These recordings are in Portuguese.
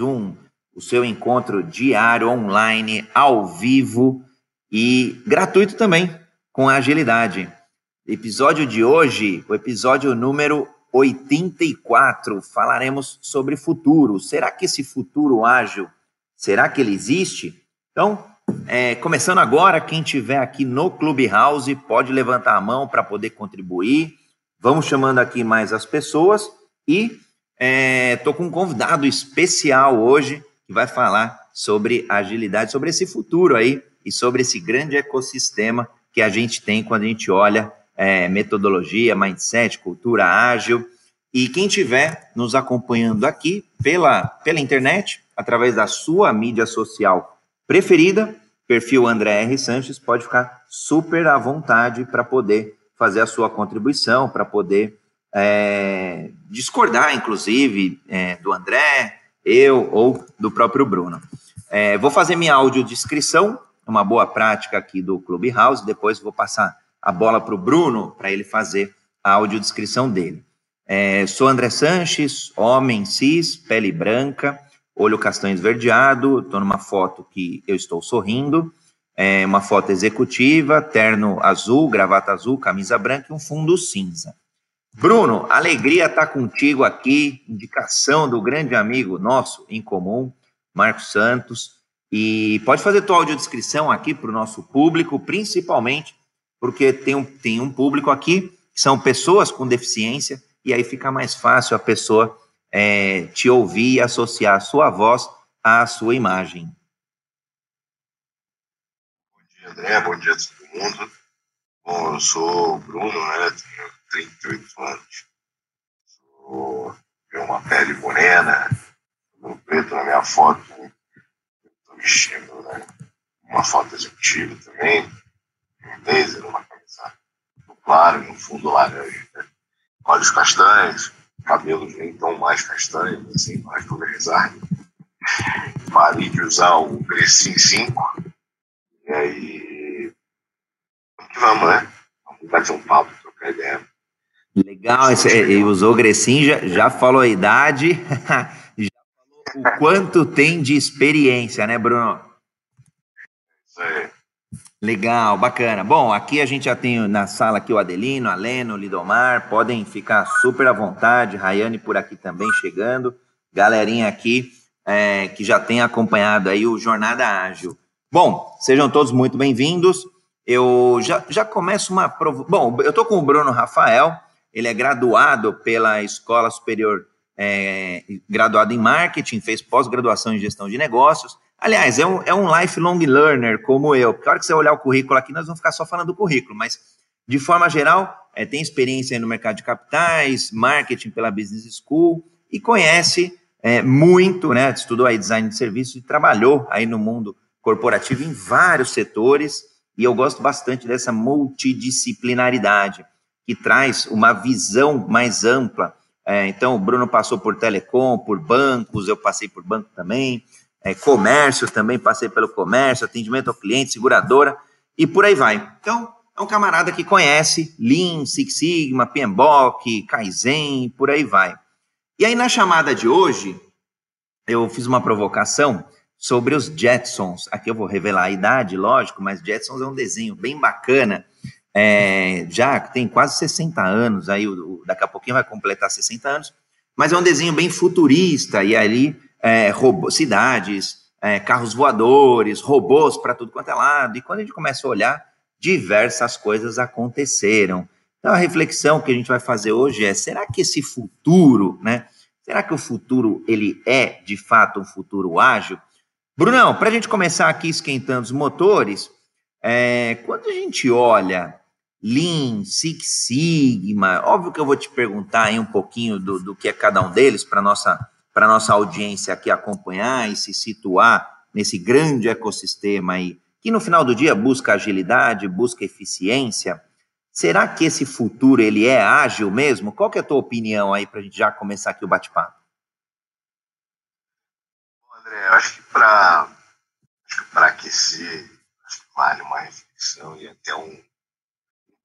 um, o seu encontro diário, online, ao vivo e gratuito também, com agilidade. Episódio de hoje, o episódio número 84, falaremos sobre futuro. Será que esse futuro ágil, será que ele existe? Então, é, começando agora, quem tiver aqui no Clubhouse pode levantar a mão para poder contribuir. Vamos chamando aqui mais as pessoas e estou é, com um convidado especial hoje que vai falar sobre agilidade, sobre esse futuro aí e sobre esse grande ecossistema que a gente tem quando a gente olha é, metodologia, mindset, cultura ágil. E quem estiver nos acompanhando aqui pela, pela internet, através da sua mídia social preferida, perfil André R. Sanches, pode ficar super à vontade para poder fazer a sua contribuição, para poder é, discordar, inclusive, é, do André, eu ou do próprio Bruno. É, vou fazer minha audiodescrição, uma boa prática aqui do Clubhouse, depois vou passar a bola para o Bruno, para ele fazer a audiodescrição dele. É, sou André Sanches, homem cis, pele branca, olho castanho esverdeado, estou numa foto que eu estou sorrindo, é uma foto executiva, terno azul, gravata azul, camisa branca e um fundo cinza. Bruno, alegria estar tá contigo aqui, indicação do grande amigo nosso em comum, Marcos Santos, e pode fazer tua audiodescrição aqui para o nosso público, principalmente porque tem um, tem um público aqui que são pessoas com deficiência, e aí fica mais fácil a pessoa é, te ouvir e associar a sua voz à sua imagem. Bom dia, André. Bom dia a todo mundo. Bom, eu sou o Bruno, né? Tenho 38 anos. Sou, tenho uma pele morena, cabelo preto na minha foto. Estou vestindo né? uma foto executiva também um blazer, uma camisa claro, no fundo laranja. Né? Olhos castanhos, cabelos nem tão mais castanhos, assim, mais pulverizados. Parei de usar o Crescim 5. E aí. Vamos, né? Vamos bater um papo, trocar ideia. Legal, ele usou o Grecin, já, já falou a idade, já falou o quanto tem de experiência, né, Bruno? Isso aí. Legal, bacana. Bom, aqui a gente já tem na sala aqui o Adelino, a Leno, o Lidomar, podem ficar super à vontade, Rayane por aqui também chegando, galerinha aqui é, que já tem acompanhado aí o Jornada Ágil. Bom, sejam todos muito bem-vindos. Eu já, já começo uma... Bom, eu estou com o Bruno Rafael, ele é graduado pela Escola Superior, é, graduado em Marketing, fez pós-graduação em Gestão de Negócios, Aliás, é um, é um lifelong learner como eu, porque a hora que você olhar o currículo aqui, nós vamos ficar só falando do currículo, mas de forma geral, é, tem experiência no mercado de capitais, marketing pela Business School e conhece é, muito, né? Estudou aí design de serviços e trabalhou aí no mundo corporativo em vários setores, e eu gosto bastante dessa multidisciplinaridade que traz uma visão mais ampla. É, então, o Bruno passou por telecom, por bancos, eu passei por banco também é, comércio também, passei pelo comércio, atendimento ao cliente, seguradora e por aí vai. Então, é um camarada que conhece Lean, Six Sigma, PMBOK, Kaizen, por aí vai. E aí, na chamada de hoje, eu fiz uma provocação sobre os Jetsons. Aqui eu vou revelar a idade, lógico, mas Jetsons é um desenho bem bacana. É, já tem quase 60 anos, aí daqui a pouquinho vai completar 60 anos, mas é um desenho bem futurista, e ali é, robô, cidades, é, carros voadores, robôs para tudo quanto é lado. E quando a gente começa a olhar, diversas coisas aconteceram. Então a reflexão que a gente vai fazer hoje é: será que esse futuro, né? Será que o futuro ele é de fato um futuro ágil? Brunão, para a gente começar aqui esquentando os motores, é, quando a gente olha Lean, Six Sigma, óbvio que eu vou te perguntar aí um pouquinho do, do que é cada um deles para nossa para nossa audiência aqui acompanhar e se situar nesse grande ecossistema aí, que no final do dia busca agilidade, busca eficiência. Será que esse futuro ele é ágil mesmo? Qual que é a tua opinião aí para a gente já começar aqui o bate-papo? André, acho que para aquecer, acho que vale uma reflexão e até um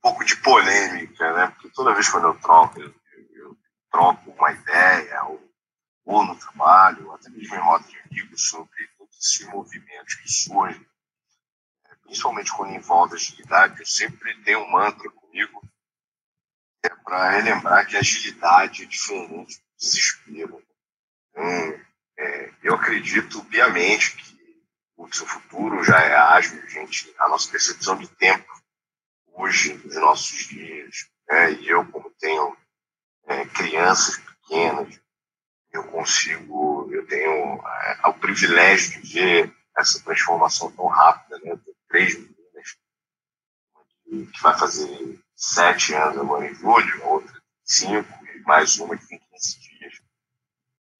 pouco de polêmica, né? Porque toda vez quando eu troco, eu, eu troco uma ideia ou ou no trabalho, até mesmo em roda de amigos, sobre todos esses movimentos que surgem, é, principalmente quando envolve agilidade, eu sempre tenho um mantra comigo, é para relembrar que agilidade é diferente do desespero. Então, é, eu acredito piamente que o seu futuro já é ágil, gente, a nossa percepção de tempo hoje, nos nossos dias, né, e eu, como tenho é, crianças pequenas, eu consigo, eu tenho é, o privilégio de ver essa transformação tão rápida, né? Eu tenho três meninas, que vai fazer sete anos agora em julho, outra cinco, e mais uma que tem 15 dias.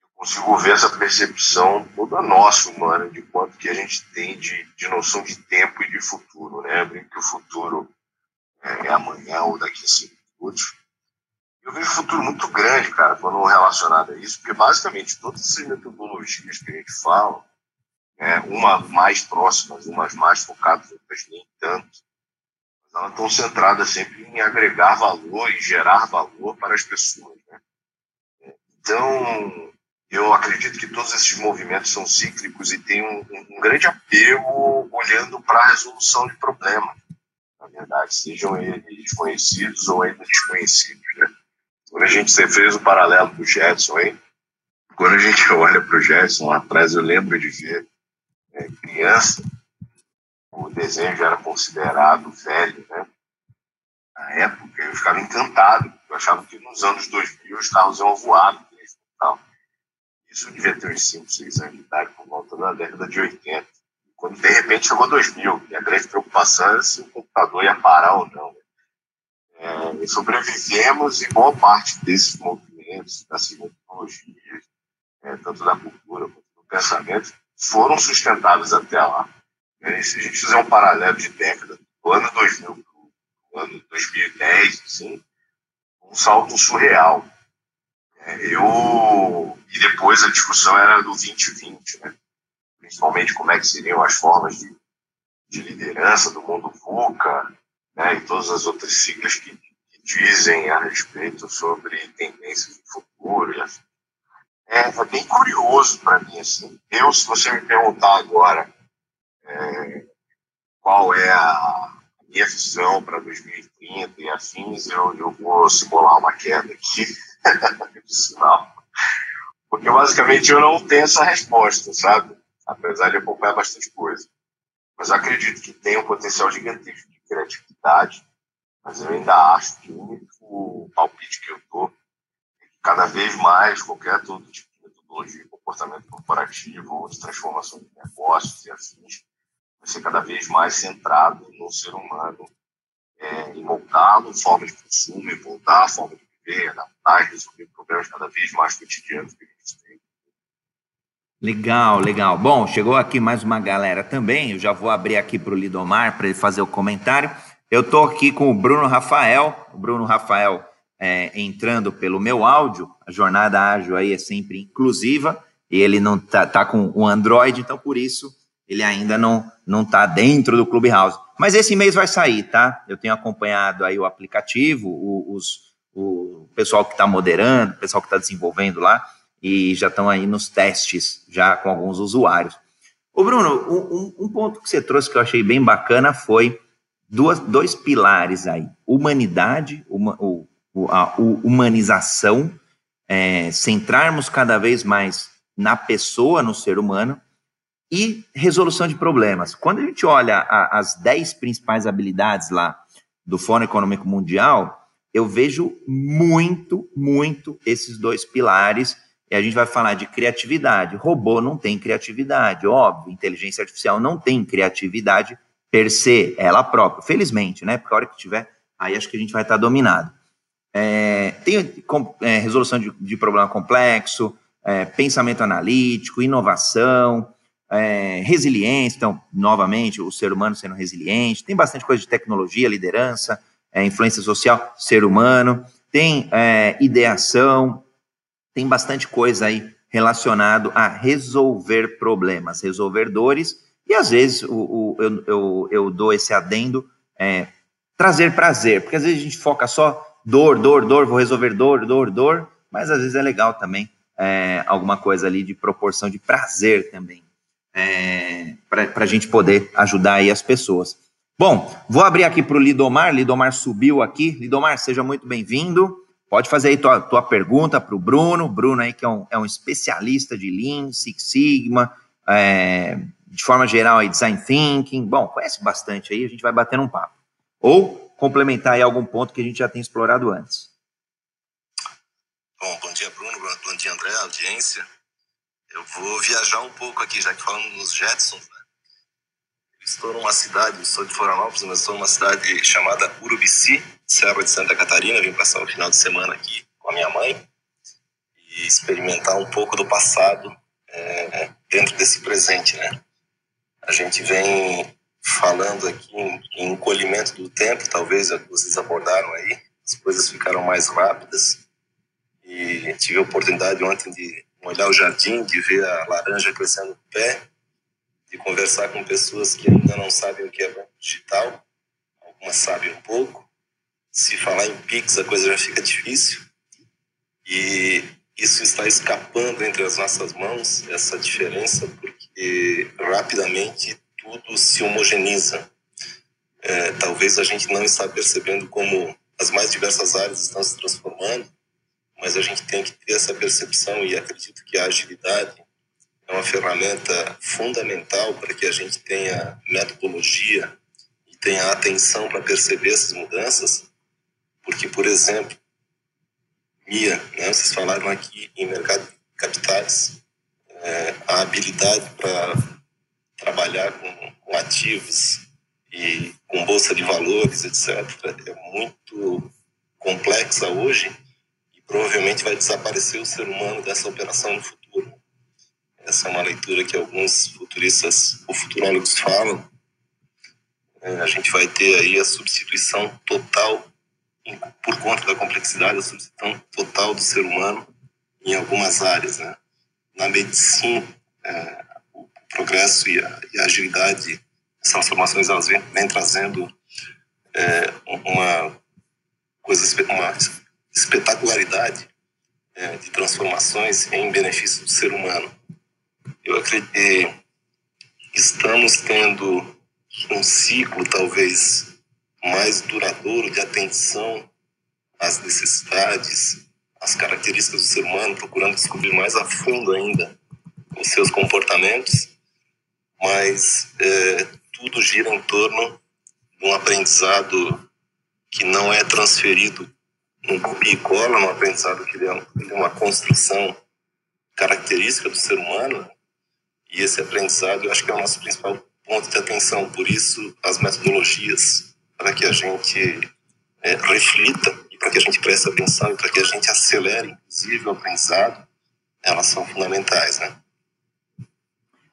Eu consigo ver essa percepção toda nossa, humana, de quanto que a gente tem de, de noção de tempo e de futuro, né? Eu brinco que o futuro é, amanhã ou daqui a cinco minutos eu vejo um futuro muito grande, cara, quando relacionado a isso, porque basicamente todas essas metodologias que a gente fala, né, umas mais próximas, umas mais focadas, outras nem tanto, elas estão centradas sempre em agregar valor e gerar valor para as pessoas. Né? Então, eu acredito que todos esses movimentos são cíclicos e têm um, um grande apelo olhando para a resolução de problemas, na verdade, sejam eles conhecidos ou ainda desconhecidos. Né? Quando a gente fez o paralelo do Jetson, hein? quando a gente olha para o Jetson lá atrás, eu lembro de ver é, criança, o desenho já era considerado velho, né? Na época, eu ficava encantado, eu achava que nos anos 2000 os carros iam voar. Tal. Isso devia ter uns 5, 6 anos de idade, por volta da década de 80. Quando de repente chegou 2000, e a grande preocupação era se o computador ia parar ou não. É, sobrevivemos em boa parte desses movimentos, dessas metodologias, é, tanto da cultura quanto do pensamento, foram sustentados até lá. É, se a gente fizer um paralelo de década, do ano 2000 para o ano 2010, assim, um salto surreal. É, eu e depois a discussão era do 2020, né? principalmente como é que seriam as formas de, de liderança do mundo VUCA, né, e todas as outras siglas que, que dizem a respeito sobre tendências do futuro. É, é bem curioso para mim. Assim. Eu, se você me perguntar agora é, qual é a minha visão para 2030 e afins, eu, eu vou simular uma queda aqui de sinal. Porque basicamente eu não tenho essa resposta, sabe? Apesar de acompanhar bastante coisa. Mas acredito que tem um potencial gigantesco de criatividade, mas eu ainda acho que o único palpite que eu dou é que cada vez mais qualquer todo tipo de metodologia comportamento corporativo ou de transformação de negócios e afins vai ser cada vez mais centrado no ser humano, é, em moldá-lo, forma de consumo, em moldar a forma de viver, adaptar e resolver problemas cada vez mais cotidianos que a gente tem. Legal, legal. Bom, chegou aqui mais uma galera também. Eu já vou abrir aqui para o Lidomar para ele fazer o comentário. Eu estou aqui com o Bruno Rafael. O Bruno Rafael é, entrando pelo meu áudio. A jornada ágil aí é sempre inclusiva e ele não tá, tá com o Android, então por isso ele ainda não não está dentro do Clubhouse. Mas esse mês vai sair, tá? Eu tenho acompanhado aí o aplicativo, o, os, o pessoal que está moderando, o pessoal que está desenvolvendo lá e já estão aí nos testes, já com alguns usuários. Ô Bruno, um, um ponto que você trouxe que eu achei bem bacana foi duas, dois pilares aí: humanidade, uma, o, a humanização, é, centrarmos cada vez mais na pessoa, no ser humano, e resolução de problemas. Quando a gente olha a, as dez principais habilidades lá do Fórum Econômico Mundial, eu vejo muito, muito esses dois pilares e a gente vai falar de criatividade. Robô não tem criatividade, óbvio. Inteligência artificial não tem criatividade per se, ela própria. Felizmente, né? Porque a hora que tiver, aí acho que a gente vai estar dominado. É, tem com, é, resolução de, de, problema complexo, é, pensamento analítico, inovação, é, resiliência. Então, novamente, o ser humano sendo resiliente. Tem bastante coisa de tecnologia, liderança, é, influência social, ser humano. Tem é, ideação, tem bastante coisa aí relacionado a resolver problemas, resolver dores, e às vezes o, o eu, eu, eu, dou esse adendo, é, trazer prazer, porque às vezes a gente foca só dor, dor, dor, vou resolver dor, dor, dor, mas às vezes é legal também é, alguma coisa ali de proporção de prazer também, é, para a gente poder ajudar aí as pessoas. Bom, vou abrir aqui para o Lidomar, Lidomar subiu aqui, Lidomar, seja muito bem-vindo, pode fazer aí tua, tua pergunta para o Bruno, Bruno aí que é um, é um especialista de Lean, Six Sigma, é, de forma geral aí Design Thinking, bom, conhece bastante aí, a gente vai bater um papo. Ou complementar aí algum ponto que a gente já tem explorado antes. Bom, bom dia, Bruno. Bom dia, André, audiência. Eu vou viajar um pouco aqui, já que falamos nos Jetsons. Né? Estou numa cidade, sou de Florianópolis, mas estou numa cidade chamada Urubici, Serra de Santa Catarina. Vim passar o final de semana aqui com a minha mãe e experimentar um pouco do passado é, dentro desse presente, né? A gente vem falando aqui em, encolhimento do tempo, talvez vocês abordaram aí, as coisas ficaram mais rápidas e tive a oportunidade ontem de olhar o jardim, de ver a laranja crescendo no pé, de conversar com pessoas que ainda não sabem o que é banco digital, algumas sabem um pouco. Se falar em Pix, a coisa já fica difícil. E isso está escapando entre as nossas mãos, essa diferença, porque rapidamente tudo se homogeneiza. É, talvez a gente não está percebendo como as mais diversas áreas estão se transformando, mas a gente tem que ter essa percepção e acredito que a agilidade é uma ferramenta fundamental para que a gente tenha metodologia e tenha atenção para perceber essas mudanças, porque, por exemplo, Mia, né, vocês falaram aqui em mercado de capitais, é, a habilidade para trabalhar com, com ativos e com bolsa de valores, etc., é muito complexa hoje provavelmente vai desaparecer o ser humano dessa operação no futuro. Essa é uma leitura que alguns futuristas ou futurólogos falam. É, a gente vai ter aí a substituição total, por conta da complexidade, a substituição total do ser humano em algumas áreas. Né? Na medicina, é, o progresso e a, e a, agilidade, essas transformações, elas vêm, vêm trazendo é, uma coisa, uma espetacularidade é, de transformações em benefício do ser humano. Eu acredito que estamos tendo um ciclo talvez mais duradouro de atenção às necessidades, às características do ser humano, procurando descobrir mais a fundo ainda os seus comportamentos, mas é, tudo gira em torno de um aprendizado que não é transferido um copia e cola no aprendizado que é, é uma construção característica do ser humano e esse aprendizado eu acho que é o nosso principal ponto de atenção por isso as metodologias para que a gente é, reflita e para que a gente preste atenção e para que a gente acelere inclusive o aprendizado elas são fundamentais né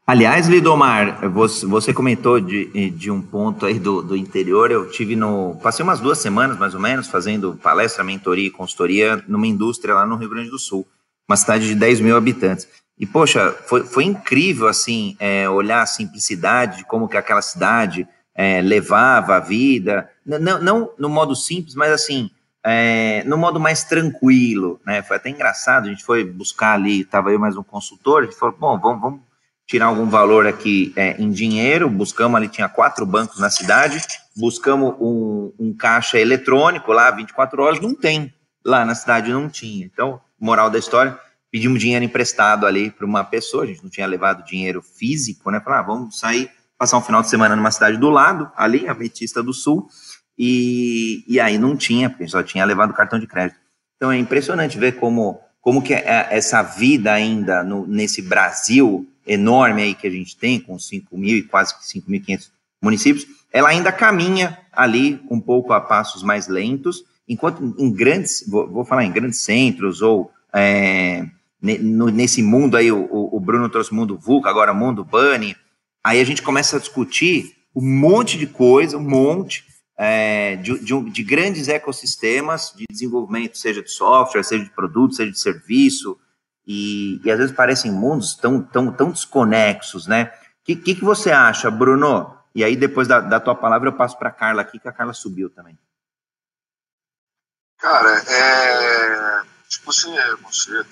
Aliás, Lidomar, você, comentou de, de um ponto aí do, do interior. Eu tive no. Passei umas duas semanas, mais ou menos, fazendo palestra, mentoria e consultoria numa indústria lá no Rio Grande do Sul, uma cidade de 10 mil habitantes. E, poxa, foi, foi incrível, assim, é, olhar a simplicidade de como que aquela cidade é, levava a vida. Não, não no modo simples, mas assim, é, no modo mais tranquilo, né? Foi até engraçado, a gente foi buscar ali, estava eu mais um consultor, a gente falou, bom, vamos, vamos tirar algum valor aqui é, em dinheiro, buscamos ali, tinha quatro bancos na cidade, buscamos um, um, caixa eletrônico lá, 24 horas, não tem, lá na cidade não tinha. Então, moral da história, pedimos dinheiro emprestado ali para uma pessoa, a gente não tinha levado dinheiro físico, né, falar, ah, vamos sair, passar um final de semana numa cidade do lado, ali, a Metista do Sul, e, e aí não tinha, porque só tinha levado cartão de crédito. Então é impressionante ver como, como que é essa vida ainda no, nesse Brasil enorme aí que a gente tem, com 5 mil e quase 5.500 municípios, ela ainda caminha ali um pouco a passos mais lentos, enquanto em grandes, vou, vou falar em grandes centros ou é, nesse mundo aí, o, o, Bruno trouxe mundo VUCA, agora mundo Bunny, aí a gente começa a discutir um monte de coisa, um monte é, de, de, de grandes ecossistemas de desenvolvimento, seja de software, seja de produto, seja de serviço, e, e às vezes parecem mundos tão, tão, tão desconexos, né? O que, que, que, você acha, Bruno? E aí, depois da, da tua palavra, eu passo para a Carla aqui, que a Carla subiu também. Cara, é, tipo assim, é, você,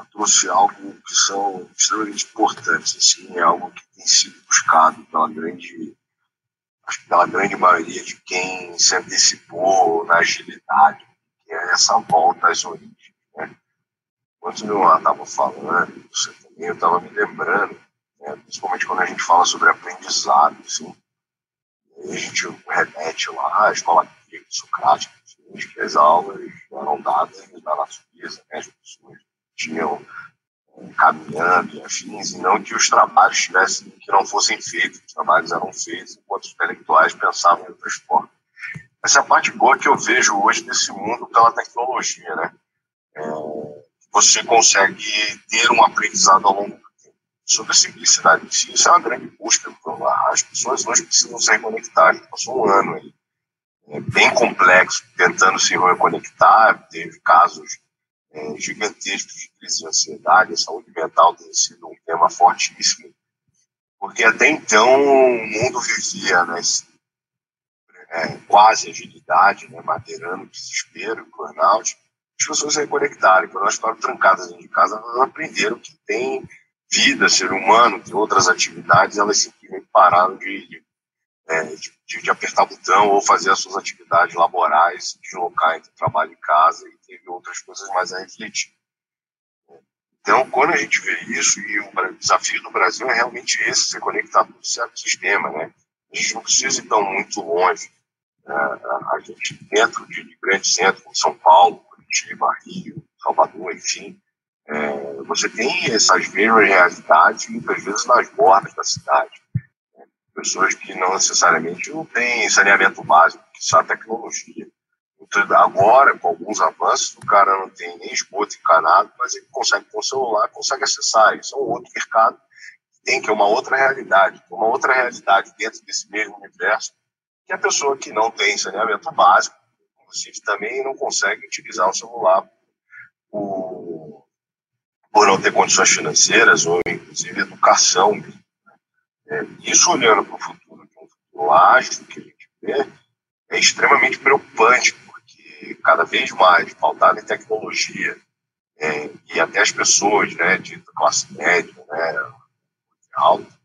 eu trouxe algo que são extremamente importantes, assim, é algo que tem sido buscado pela grande, acho que pela grande maioria de quem se antecipou na agilidade, que é essa volta às origens, né? Enquanto o Leonardo estava falando, você também, eu estava me lembrando, né, principalmente quando a gente fala sobre aprendizado, assim, a gente remete lá à escola socrática, assim, que as aulas eram dadas na natureza, né, as pessoas tinham caminhando e afins, e não que os trabalhos tivessem, que não fossem feitos, os trabalhos eram feitos enquanto os intelectuais pensavam em outras formas. Essa é a parte boa que eu vejo hoje desse mundo pela tecnologia, né? É, você consegue ter um aprendizado ao longo do tempo. Sobre a simplicidade em si, isso é uma grande busca. As pessoas hoje precisam se reconectar. Passou um ano aí, é bem complexo, tentando se reconectar. Teve casos é, gigantescos de crise de ansiedade, a saúde mental tem sido um tema fortíssimo, porque até então o mundo vivia nesse, é, quase agilidade, né, madeirando desespero, burnout, as pessoas se reconectaram. Quando elas ficaram trancadas dentro de casa, elas aprenderam que tem vida, ser humano, tem outras atividades, elas simplesmente pararam de, de, é, de, de apertar botão ou fazer as suas atividades laborais, deslocar entre trabalho e casa e teve outras coisas mais a refletir. Então, quando a gente vê isso, e o desafio do Brasil é realmente esse, se conectar com o sistema, né? A gente não precisa ir tão muito longe. Né? A gente, dentro de, de grandes centros, como São Paulo, Curitiba, Rio, Salvador, enfim, é, você tem essas mesmas realidades, muitas vezes nas bordas da cidade. Pessoas que não necessariamente não têm saneamento básico, que só tecnologia. Então, agora, com alguns avanços, o cara não tem nem esgoto encanado, mas ele consegue, com o celular, consegue acessar. Isso é um outro mercado que tem, que é uma outra realidade. Uma outra realidade dentro desse mesmo universo, que a pessoa que não tem saneamento básico, inclusive também não consegue utilizar o celular por, por não ter condições financeiras ou, inclusive, educação. Né? É, isso olhando para o futuro, de um futuro ágil que a gente vê, é extremamente preocupante, porque cada vez mais, faltado em tecnologia, é, e até as pessoas né, de classe média, né, alta,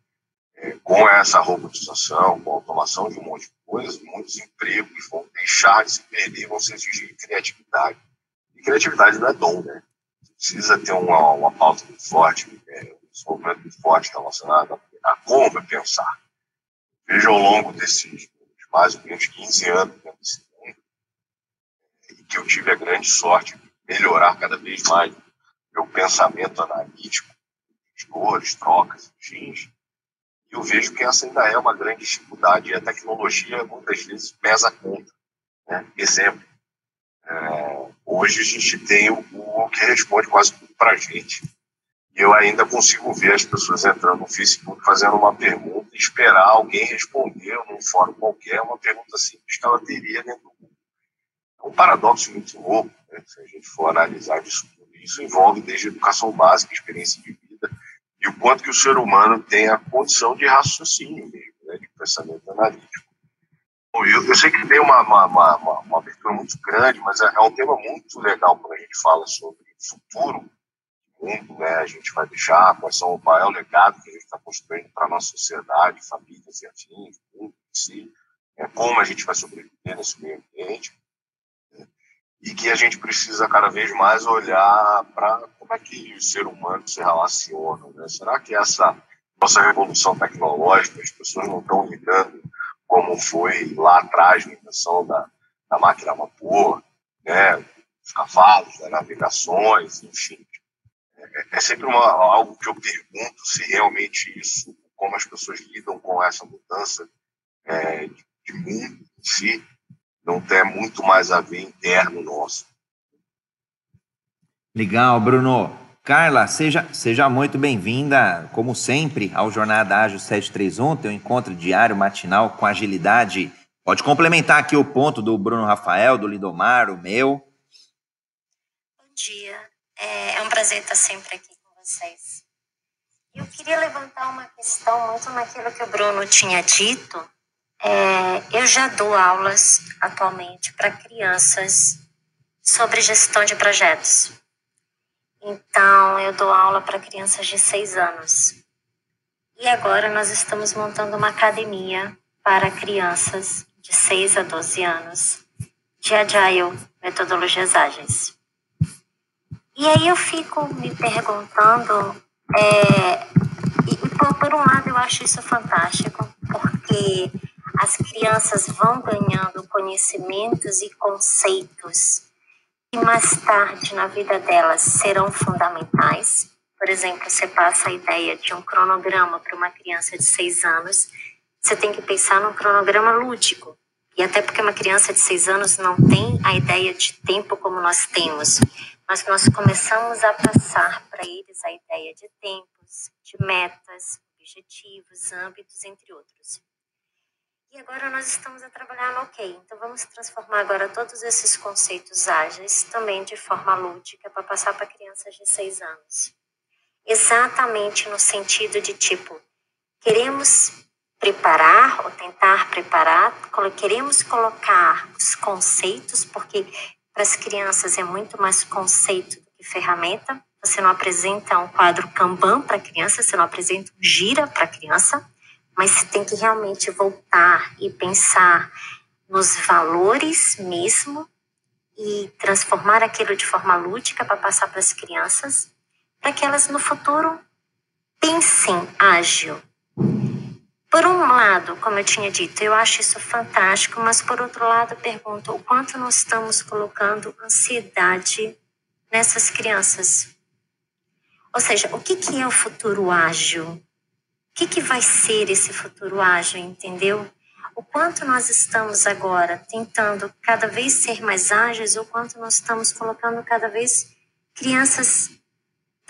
é, com essa robotização, com a automação de um monte de coisas, muitos empregos vão deixar de se perder, vão se exigir criatividade. E criatividade não é dom, né? Precisa ter uma, uma pauta muito forte, é, um desenvolvimento muito forte relacionado a, a é pensar. Veja ao longo desses mais ou menos 15 anos nesse mundo, e que eu tive a grande sorte de melhorar cada vez mais meu pensamento analítico, dores, trocas, fins. E eu vejo que essa ainda é uma grande dificuldade, e a tecnologia muitas vezes pesa contra. Né? Exemplo, é, hoje a gente tem o, o que responde quase tudo para a gente eu ainda consigo ver as pessoas entrando no Facebook fazendo uma pergunta e esperar alguém responder num fórum qualquer uma pergunta simples que ela teria dentro do mundo. É um paradoxo muito louco, né? se a gente for analisar isso tudo. Isso envolve desde educação básica, experiência de vida, e o quanto que o ser humano tem a condição de raciocínio mesmo, né? de pensamento analítico. Eu, eu sei que tem uma, uma, uma, uma, abertura muito grande, mas é, é um tema muito legal quando a gente fala sobre futuro mundo né, a gente vai deixar, quais são, qual é o legado que a gente está construindo para a nossa sociedade, famílias e afins, mundo em si, é, como a gente vai sobreviver nesse meio ambiente, né, e que a gente precisa cada vez mais olhar para como é que o ser humano se relaciona. Né? Será que essa nossa revolução tecnológica, as pessoas não estão lidando como foi lá atrás na invenção da, da máquina a vapor, né? os cavalos, das navegações, enfim é sempre uma, algo que eu pergunto se realmente isso, como as pessoas lidam com essa mudança é, de, de mundo em si, não tem muito mais a ver interno nosso. Legal, Bruno. Carla, seja, seja muito bem-vinda, como sempre, ao Jornada Ágil 731, teu encontro diário matinal com agilidade. Pode complementar aqui o ponto do Bruno Rafael, do Lidomar, o meu. Bom dia. É, é um prazer estar sempre aqui com vocês. Eu queria levantar uma questão muito naquilo que o Bruno tinha dito. É, eu já dou aulas atualmente para crianças sobre gestão de projetos. Então, eu dou aula para crianças de 6 anos. E agora nós estamos montando uma academia para crianças de 6 a 12 anos de Agile, metodologias ágeis. E aí eu fico me perguntando, é, e, por, por um lado eu acho isso fantástico, porque as crianças vão ganhando conhecimentos e conceitos que mais tarde na vida delas serão fundamentais. Por exemplo, você passa a ideia de um cronograma para uma criança de seis anos, você tem que pensar num cronograma lúdico. E até porque uma criança de seis anos não tem a ideia de tempo como nós temos, mas nós começamos a passar para eles a ideia de tempos, de metas, objetivos, âmbitos, entre outros. E agora nós estamos a trabalhar no OK. Então vamos transformar agora todos esses conceitos ágeis também de forma lúdica para passar para crianças de 6 anos. Exatamente no sentido de tipo, queremos preparar ou tentar preparar, queremos colocar os conceitos, porque para as crianças é muito mais conceito do que ferramenta. Você não apresenta um quadro Kanban para a criança, você não apresenta um gira para a criança mas você tem que realmente voltar e pensar nos valores mesmo e transformar aquilo de forma lúdica para passar para as crianças, para que elas no futuro pensem ágil. Por um lado, como eu tinha dito, eu acho isso fantástico, mas por outro lado, pergunto o quanto nós estamos colocando ansiedade nessas crianças. Ou seja, o que, que é o futuro ágil? O que, que vai ser esse futuro ágil, entendeu? O quanto nós estamos agora tentando cada vez ser mais ágeis, ou quanto nós estamos colocando cada vez crianças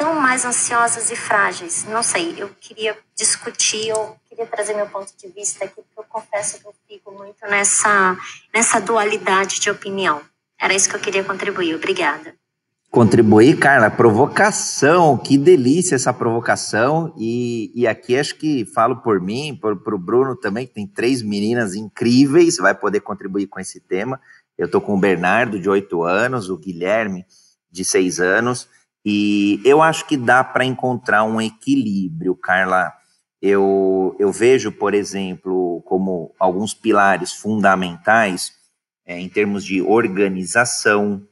tão mais ansiosas e frágeis. Não sei, eu queria discutir, eu queria trazer meu ponto de vista aqui, porque eu confesso que eu fico muito nessa, nessa dualidade de opinião. Era isso que eu queria contribuir. Obrigada contribuir, Carla, provocação, que delícia essa provocação, e, e aqui acho que falo por mim, para o Bruno também, que tem três meninas incríveis, vai poder contribuir com esse tema, eu estou com o Bernardo, de oito anos, o Guilherme, de seis anos, e eu acho que dá para encontrar um equilíbrio, Carla, eu, eu vejo, por exemplo, como alguns pilares fundamentais, é, em termos de organização,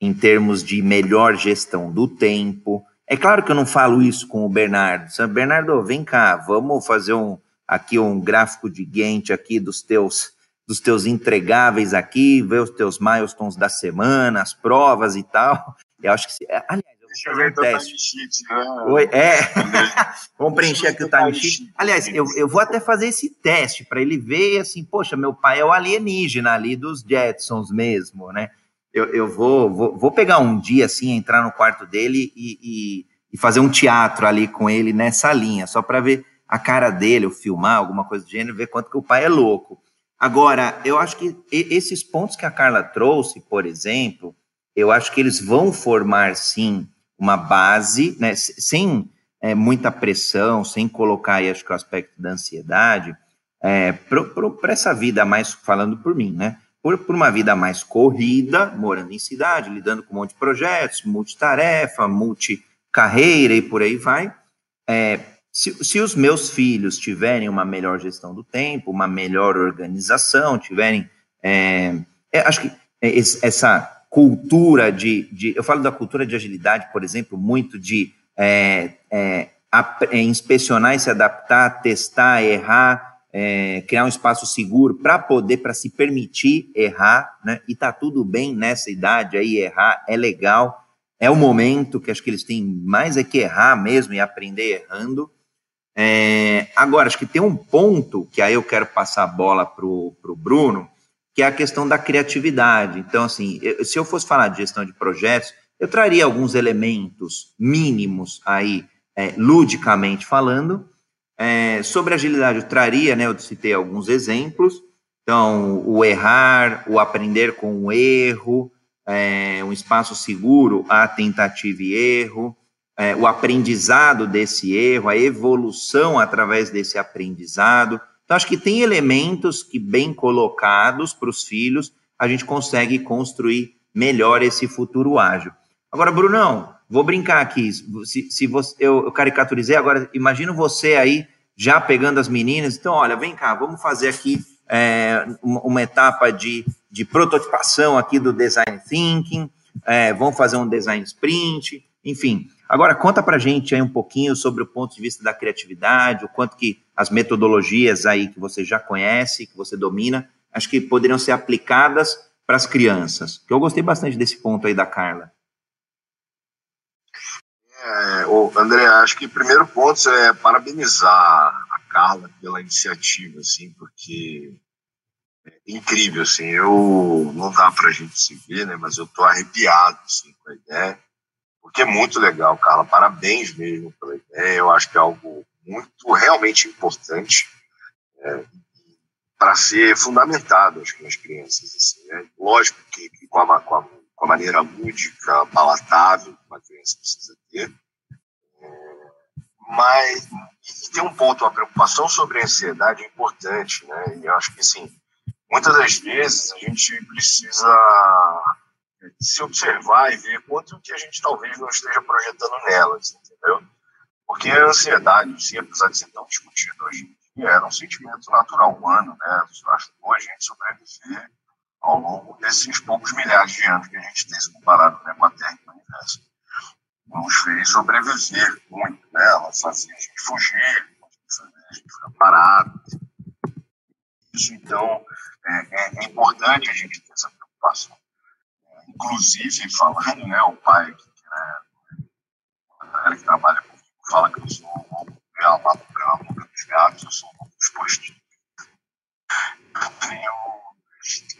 em termos de melhor gestão do tempo. É claro que eu não falo isso com o Bernardo. Bernardo, vem cá, vamos fazer um aqui um gráfico de Gantt aqui dos teus dos teus entregáveis aqui, ver os teus milestones da semana, as provas e tal. Eu acho que aliás, Deixa eu ver um teste. Sheet, né? Oi, é. Vamos preencher aqui o time sheet. Aliás, eu, eu vou até fazer esse teste para ele ver assim, poxa, meu pai é o alienígena ali dos Jetsons mesmo, né? eu, eu vou, vou, vou, pegar um dia assim, entrar no quarto dele e, e, e fazer um teatro ali com ele nessa linha, só para ver a cara dele, ou filmar alguma coisa do gênero, ver quanto que o pai é louco. Agora, eu acho que esses pontos que a Carla trouxe, por exemplo, eu acho que eles vão formar sim uma base, né, sem é, muita pressão, sem colocar aí, acho que o aspecto da ansiedade, é, para essa vida mais, falando por mim, né? por, por uma vida mais corrida, morando em cidade, lidando com um monte de projetos, multitarefa, multicarreira e por aí vai. É, se, se, os meus filhos tiverem uma melhor gestão do tempo, uma melhor organização, tiverem. É, é, acho que essa cultura de, de, Eu falo da cultura de agilidade, por exemplo, muito de é, é, é, inspecionar e se adaptar, testar, errar, é, criar um espaço seguro para poder, para se permitir errar, né? E tá tudo bem nessa idade aí, errar é legal, é o momento que acho que eles têm mais é que errar mesmo e aprender errando. É, agora, acho que tem um ponto que aí eu quero passar a bola pro, pro Bruno, que é a questão da criatividade. Então, assim, se eu fosse falar de gestão de projetos, eu traria alguns elementos mínimos aí, é, ludicamente falando, é, sobre agilidade, eu traria, né, eu citei alguns exemplos, então, o errar, o aprender com o erro, é, um espaço seguro a tentativa e erro, é, o aprendizado desse erro, a evolução através desse aprendizado. Então, acho que tem elementos que, bem colocados para os filhos, a gente consegue construir melhor esse futuro ágil. Agora, Brunão, vou brincar aqui, se, se você, eu, eu caricaturizei, agora imagino você aí já pegando as meninas, então, olha, vem cá, vamos fazer aqui é, uma, uma, etapa de, de prototipação aqui do design thinking, é, vamos fazer um design sprint, enfim. Agora, conta para gente aí um pouquinho sobre o ponto de vista da criatividade, o quanto que as metodologias aí que você já conhece, que você domina, acho que poderiam ser aplicadas para as crianças. Eu gostei bastante desse ponto aí da Carla. É, André, acho que o primeiro ponto é parabenizar a Carla pela iniciativa, assim, porque é incrível, assim, eu não dá para a gente se ver, né, mas eu tô arrepiado, assim, com a ideia, porque é muito legal, Carla, parabéns mesmo pela ideia, eu acho que é algo muito, realmente importante, é, para ser fundamentado, acho que, nas crianças, assim, né, lógico que, que com, a, com a com a maneira lúdica, palatável que uma criança precisa ter. Mas e tem um ponto, a preocupação sobre a ansiedade é importante, né? E eu acho que, assim, muitas das vezes a gente precisa se observar e ver quanto que a gente talvez não esteja projetando nelas, entendeu? Porque a ansiedade, sim, apesar de ser tão discutida hoje em dia, era um sentimento natural humano, né? Ajudou a gente sobreviver ao longo desses poucos milhares de anos que a gente tem se comparado né, com a Terra e o universo. Nos fez sobreviver muito, né? Ela fazia a gente fugir, a gente ficar parado. Isso, então, é, é, é importante a gente ter essa preocupação. Inclusive, falando, né, o pai que, né, a galera que trabalha comigo fala que eu sou louco pela, boca dos gatos, eu sou louco dos postinhos.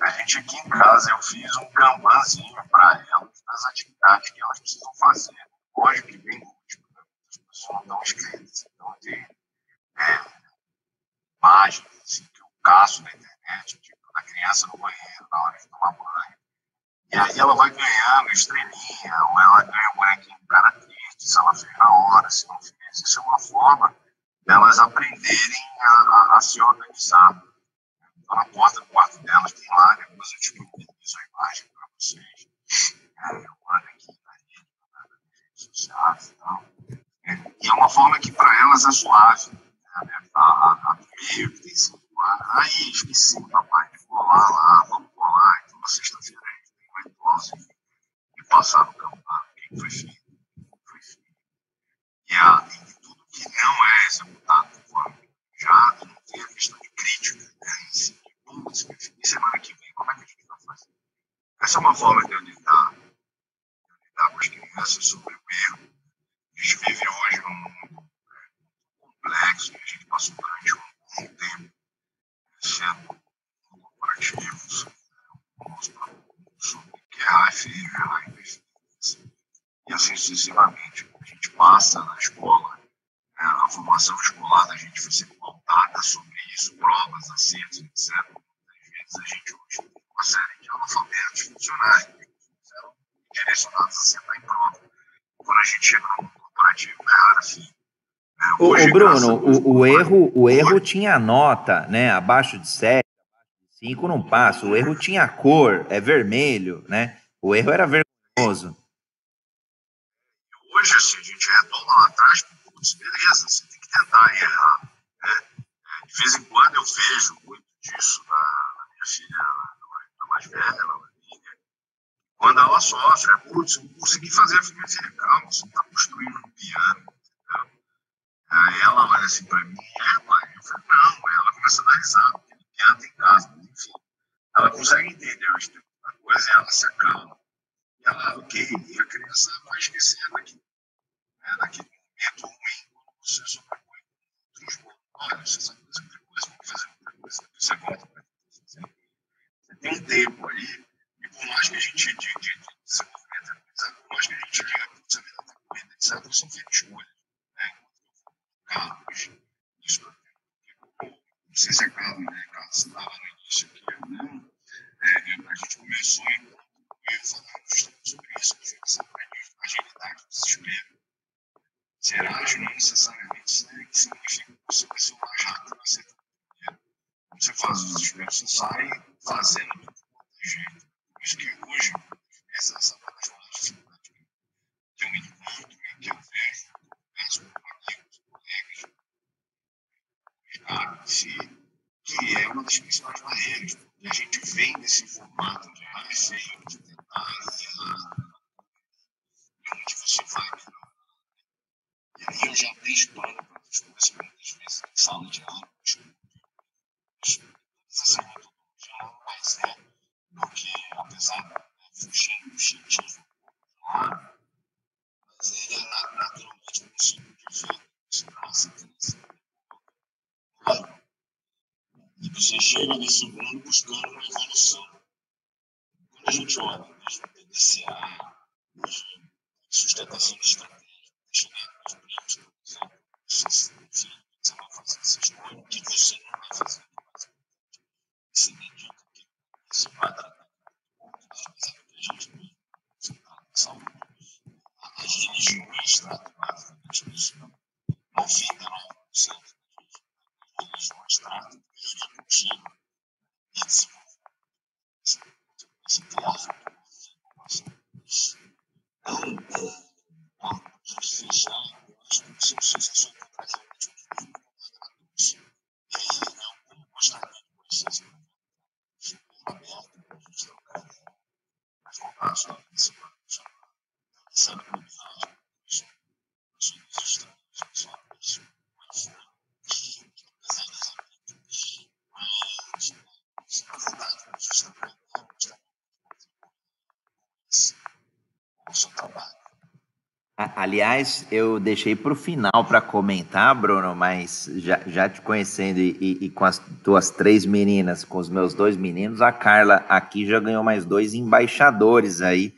A gente aqui em casa, eu fiz um kanbanzinho para elas das atividades que elas precisam fazer. Lógico que bem útil, né? as pessoas não estão. Então, tem é, imagens assim, que eu caço na internet, tipo, da criança no banheiro, na hora de tomar banho. E aí ela vai ganhando estrelinha, ou ela ganha o bonequinho triste, se ela fez na hora, se não fez. Isso é uma forma delas aprenderem a, a, a se organizar na porta do quarto delas tem lá, depois eu disponibilizo a imagem para vocês. É, eu mando aqui na rede, nas redes sociais e tal. É, e é uma forma que para elas é suave. Né? A, a, a meio que tem cinco anos, aí esqueci, papai, de colar lá, vamos colar. Então, na sexta-feira a gente tem uma idosa de passar no campo lá, o que foi feito, foi feito. E, a, e tudo que não é executado conforme já não tem a questão de crítica. Né? E semana que vem, como é que a gente vai fazer? Essa é uma forma de eu lidar, de eu lidar com as crianças sobre o erro. A gente vive hoje num mundo complexo e a gente passou durante um bom tempo sendo corporativos, sobre que errar é feio, errar é perfeito. E assim sucessivamente. A gente passa na escola, né, a formação escolar da gente foi sempre pautada sobre isso, provas, acertos, etc. Muitas vezes a gente hoje tem uma série de analfabetos funcionais que eram direcionados a sentar em prova. Quando a gente chega no mundo corporativo, é raro assim. É, hoje, o, Bruno, o, o, erro, o erro tinha nota, né? Abaixo de 7, abaixo de 5 não passa. O erro tinha cor, é vermelho, né? O erro era vergonhoso. estudos sobre isso, sobre agilidade do desespero. Ser ágil não necessariamente significa que você vai ser o mais rápido, mas você faz o desespero, você sai fazendo tudo quanto é jeito. Por isso que hoje, essa, é uma essa plataforma que eu encontro e que eu vejo, converso com amigos, colegas, sabe, que é uma das principais barreiras, porque a gente vem desse formato de receio, de tentar aí eu já abri espaço para as coisas muitas vezes em sala de aula, essa metodologia não mais é do que, apesar de né, fugir do claro, mas ele é naturalmente possível de ver, se passa, claro. E você chega nesse mundo buscando uma evolução. Quando a gente olha desde o PDCA, desde sustentação de estratégia, chegar nos prêmios, por exemplo, você, vai que você não vai fazer? Isso que você vai é saúde. As religiões tratam basicamente disso, não 99% das religiões tratam de e então, a gente fechar, eu acho que você precisa encontrar realmente um nível gratuito. E não, gostaria de conhecer esse projeto, aberto para a gente trocar ideia, mas voltar só a principal, é que os estranhos, só isso, mas apesar das amigas, mas, na verdade, gente está aprendendo, está Aliás, eu deixei para o final para comentar, Bruno, mas já, já te conhecendo e, e, e, com as tuas três meninas, com os meus dois meninos, a Carla aqui já ganhou mais dois embaixadores aí,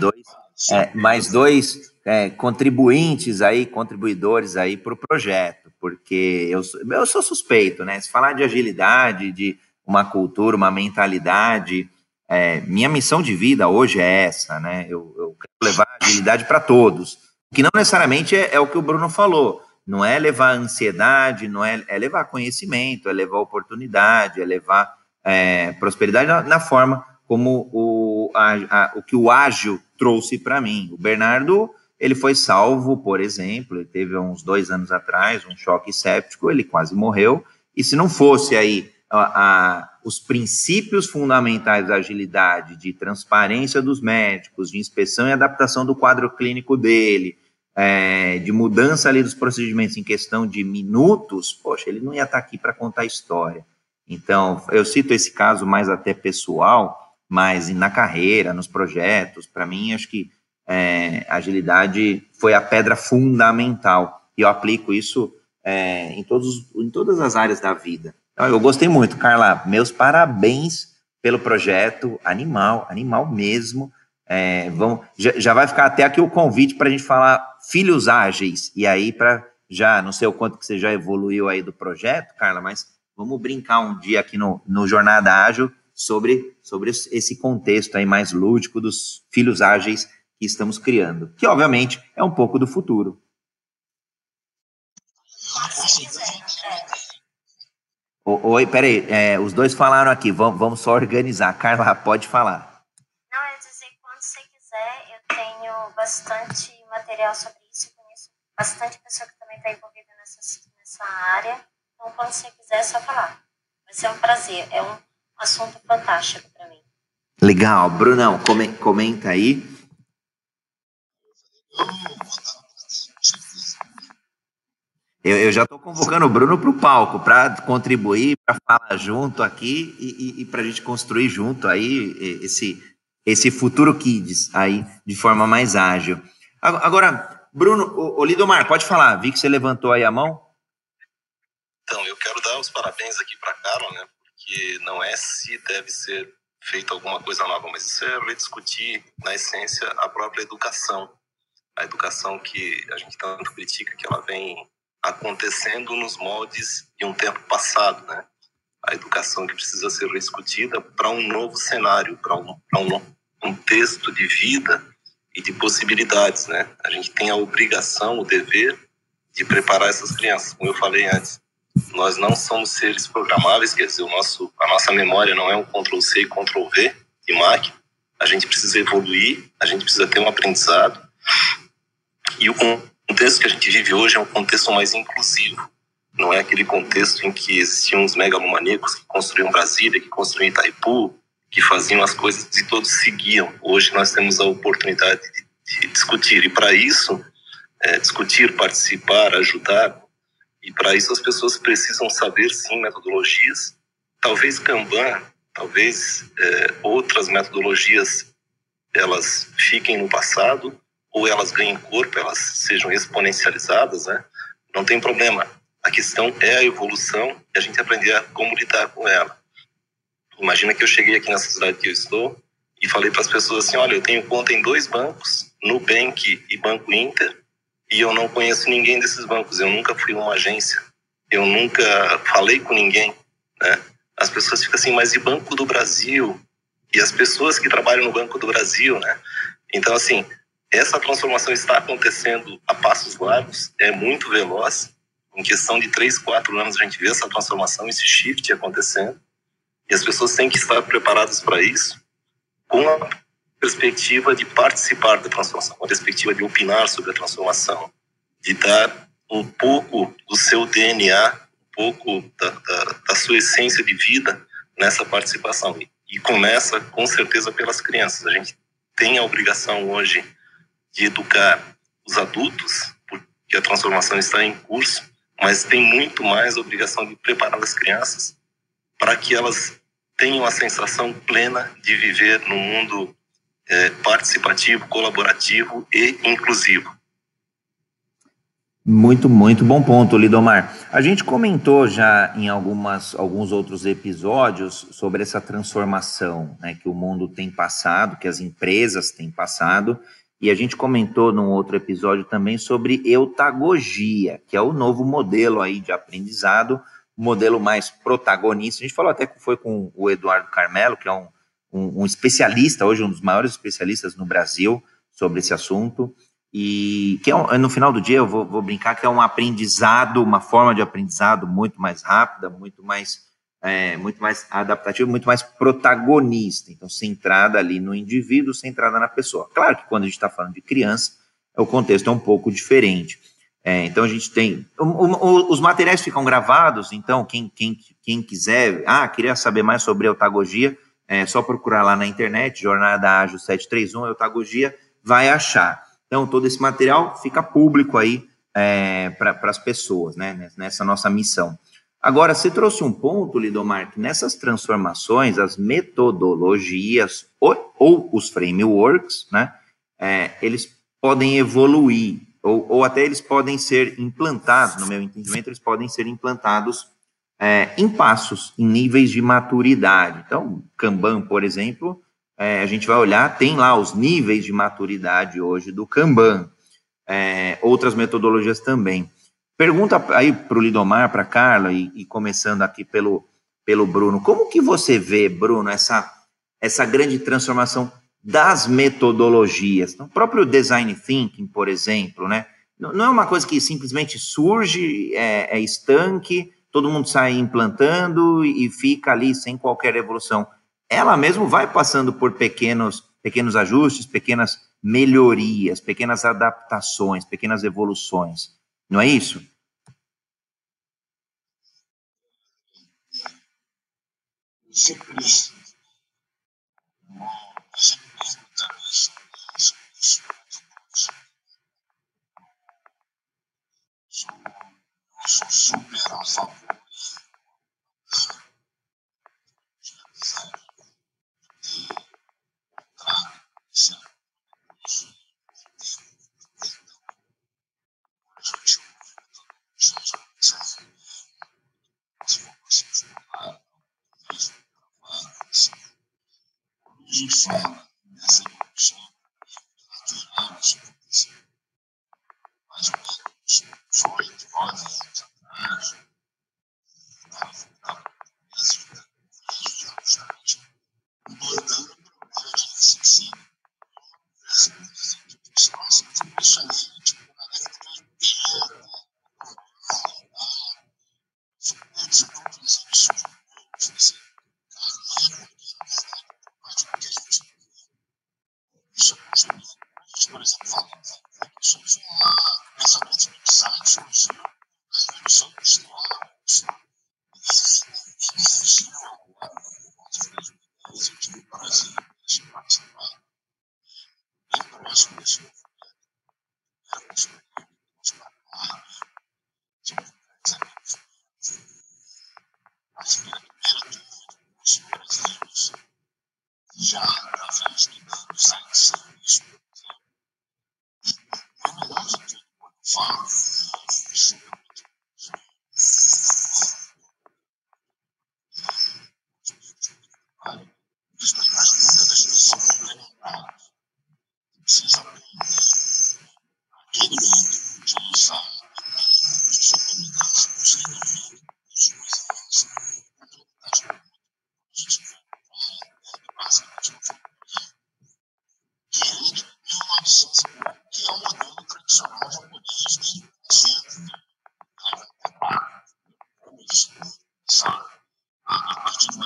dois, é, mais dois é, contribuintes aí, contribuidores aí para o projeto, porque eu, eu sou suspeito, né? Se falar de agilidade, de uma cultura, uma mentalidade, é, minha missão de vida hoje é essa, né? Eu, eu quero levar agilidade para todos, que não necessariamente é, é, o que o Bruno falou. Não é levar ansiedade, não é, é levar conhecimento, é levar oportunidade, é levar é, prosperidade na, na, forma como o, a, a, o que o ágil trouxe para mim. O Bernardo, ele foi salvo, por exemplo, ele teve uns dois anos atrás um choque séptico, ele quase morreu. E se não fosse aí a, os princípios fundamentais da agilidade, de transparência dos médicos, de inspeção e adaptação do quadro clínico dele, é, de mudança ali dos procedimentos em questão de minutos, poxa, ele não ia estar aqui para contar história. Então, eu cito esse caso mais até pessoal, mas na carreira, nos projetos, para mim, acho que é, agilidade foi a pedra fundamental. E eu aplico isso é, em, todos, em todas as áreas da vida. Então, eu gostei muito, Carla. Meus parabéns pelo projeto. Animal, animal mesmo. É, vão, já, já, vai ficar até aqui o convite para a gente falar filhos ágeis. E aí, para já, não sei o quanto que você já evoluiu aí do projeto, Carla, mas vamos brincar um dia aqui no, no Jornada Ágil sobre, sobre esse contexto aí mais lúdico dos filhos ágeis que estamos criando, que obviamente é um pouco do futuro. Oi, peraí, é, os dois falaram aqui, vamos, vamos só organizar. Carla, pode falar. Não, eu dizer, quando você quiser, eu tenho bastante material sobre isso, conheço bastante pessoa que também está envolvida nessa, nessa área. Então, quando você quiser, é só falar. Vai ser um prazer, é um assunto fantástico para mim. Legal, Brunão, comenta aí. Eu, eu já estou convocando o Bruno para o palco para contribuir, para falar junto aqui e, e, e para a gente construir junto aí esse, esse futuro Kids aí de forma mais ágil. Agora, Bruno, o, Lidomar, pode falar. Vi que você levantou aí a mão. Então, eu quero dar os parabéns aqui para a Carla, né? Porque não é se deve ser feita alguma coisa nova, mas isso é rediscutir, na essência, a própria educação. A educação que a gente tanto critica, que ela vem acontecendo nos moldes de um tempo passado, né? A educação que precisa ser rediscutida para um novo cenário, para um, um contexto de vida e de possibilidades, né? A gente tem a obrigação, o dever de preparar essas crianças, como eu falei antes. Nós não somos seres programáveis, quer dizer, o nosso, a nossa memória não é um Ctrl C e Ctrl V de máquina. A gente precisa evoluir, a gente precisa ter um aprendizado. E o contexto que a gente vive hoje é um contexto mais inclusivo. não é aquele contexto em que existiam os megalomaníacos que construíam Brasília, que construíam Itaipu, que faziam as coisas e todos seguiam. Hoje nós temos a oportunidade de, de discutir, e para isso, é, discutir, participar, ajudar, e para isso as pessoas precisam saber, sim, metodologias. Talvez Kanban, talvez é, outras metodologias, elas fiquem no passado, ou elas ganhem corpo, elas sejam exponencializadas, né? Não tem problema. A questão é a evolução e a gente aprender a como lidar com ela. Imagina que eu cheguei aqui nessa cidade que eu estou e falei para as pessoas assim: olha, eu tenho conta em dois bancos, Nubank e Banco Inter, e eu não conheço ninguém desses bancos. Eu nunca fui uma agência, eu nunca falei com ninguém, né? As pessoas ficam assim, mas e Banco do Brasil? E as pessoas que trabalham no Banco do Brasil, né? Então, assim, essa transformação está acontecendo a passos largos, é muito veloz. Em questão de três, quatro anos, a gente vê essa transformação, esse shift acontecendo. E as pessoas têm que estar preparadas para isso, com a perspectiva de participar da transformação, com a perspectiva de opinar sobre a transformação, de dar um pouco do seu DNA, um pouco da, da, da sua essência de vida nessa participação. E começa, com certeza, pelas crianças. A gente tem a obrigação hoje de educar os adultos, porque a transformação está em curso, mas tem muito mais a obrigação de preparar as crianças para que elas tenham a sensação plena de viver num mundo é, participativo, colaborativo e inclusivo. Muito, muito bom ponto, Lidomar. A gente comentou já em algumas, alguns outros episódios sobre essa transformação né, que o mundo tem passado, que as empresas têm passado, e a gente comentou num outro episódio também sobre eutagogia, que é o novo modelo aí de aprendizado modelo mais protagonista. A gente falou até que foi com o Eduardo Carmelo, que é um, um, um especialista, hoje um dos maiores especialistas no Brasil sobre esse assunto. E que é um, no final do dia eu vou, vou, brincar que é um aprendizado, uma forma de aprendizado muito mais rápida, muito mais, é, muito mais adaptativa, muito mais protagonista. Então, centrada ali no indivíduo, centrada na pessoa. Claro que quando a gente está falando de criança, o contexto é um pouco diferente. É, então a gente tem. O, o, os materiais ficam gravados, então quem, quem, quem quiser, ah, queria saber mais sobre eutagogia, é só procurar lá na internet, Jornada Ágil 731, eutagogia, vai achar. Então todo esse material fica público aí é, para as pessoas, né, nessa nossa missão. Agora, você trouxe um ponto, Lidomar, que nessas transformações, as metodologias ou, ou os frameworks, né, é, eles podem evoluir ou, ou até eles podem ser implantados, no meu entendimento, eles podem ser implantados é, em passos, em níveis de maturidade. Então, Kanban, por exemplo, é, a gente vai olhar, tem lá os níveis de maturidade hoje do Kanban, é, outras metodologias também. Pergunta aí para o Lidomar, para Carla, e, e, começando aqui pelo, pelo Bruno, como que você vê, Bruno, essa, essa grande transformação das metodologias. Então, o próprio design thinking, por exemplo, né? Não é uma coisa que simplesmente surge, é, é estanque, todo mundo sai implantando e fica ali sem qualquer evolução. Ela mesmo vai passando por pequenos, pequenos ajustes, pequenas melhorias, pequenas adaptações, pequenas evoluções. Não é isso? Simples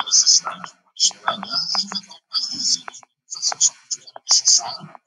dos Estados Unidos, Canadá, afetar o país e as ações políticas necessárias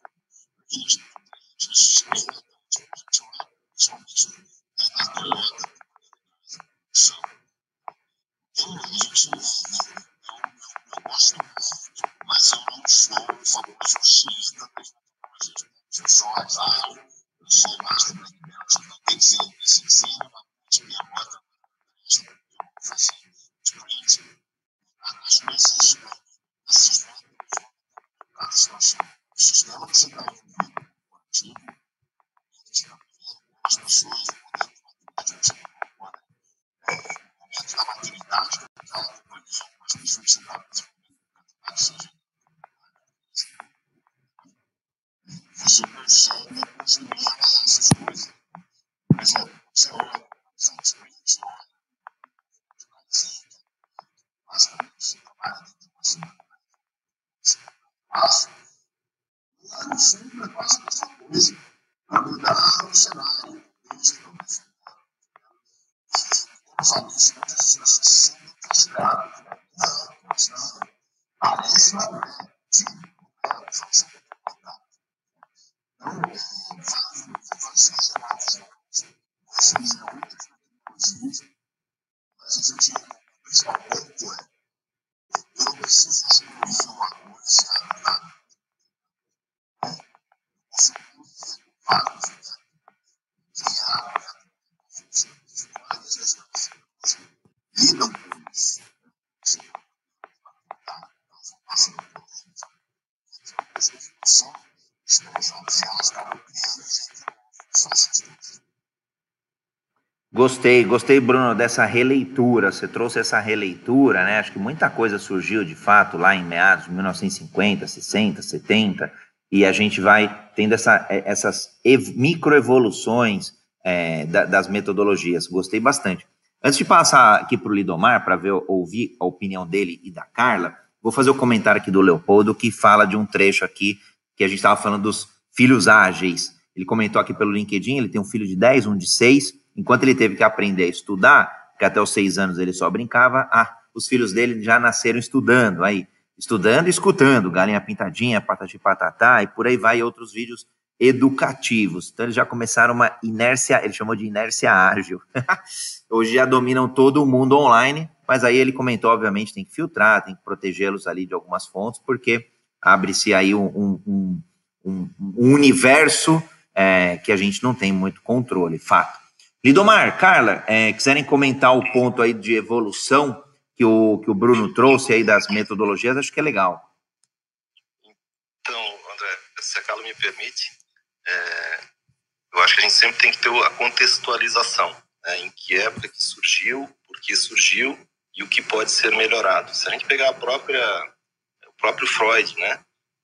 Gostei, gostei, Bruno, dessa releitura. Você trouxe essa releitura, né? Acho que muita coisa surgiu de fato lá em meados de 1950, 60, 70, e a gente vai tendo essa, é, essas microevoluções é, das metodologias. Gostei bastante. Antes de passar aqui para o Lidomar, para ver, ouvir a opinião dele e da Carla, vou fazer o um comentário aqui do Leopoldo, que fala de um trecho aqui que a gente estava falando dos filhos ágeis. Ele comentou aqui pelo LinkedIn, ele tem um filho de 10, um de 6, Enquanto ele teve que aprender a estudar, que até os seis anos ele só brincava, ah, os filhos dele já nasceram estudando, aí, estudando e escutando, galinha pintadinha, patati patatá, e por aí vai outros vídeos educativos. Então eles já começaram uma inércia, ele chamou de inércia ágil. Hoje já dominam todo o mundo online, mas aí ele comentou, obviamente, tem que filtrar, tem que protegê-los ali de algumas fontes, porque abre-se aí um, um, um, um universo é, que a gente não tem muito controle, fato. Lidomar, Carla, é, quiserem comentar o ponto aí de evolução que o, que o Bruno trouxe aí das metodologias, acho que é legal. Então, André, se a Carla me permite, é, eu acho que a gente sempre tem que ter a contextualização, né, em que época que surgiu, por que surgiu e o que pode ser melhorado. Se a gente pegar a própria, o próprio Freud, né,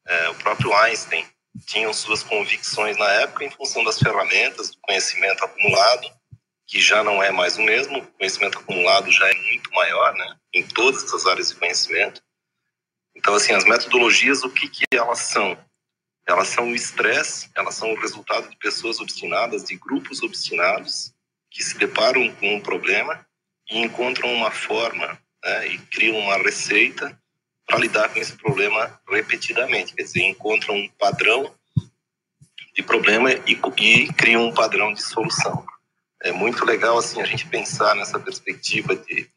é, o próprio Einstein, tinham suas convicções na época em função das ferramentas, do conhecimento acumulado, que já não é mais o mesmo, o conhecimento acumulado já é muito maior, né, em todas as áreas de conhecimento. Então, assim, as metodologias, o que, que elas são? Elas são o estresse, elas são o resultado de pessoas obstinadas, de grupos obstinados, que se deparam com um problema e encontram uma forma né, e criam uma receita para lidar com esse problema repetidamente. Quer dizer, encontram um padrão de problema e, e criam um padrão de solução. É muito legal assim a gente pensar nessa perspectiva de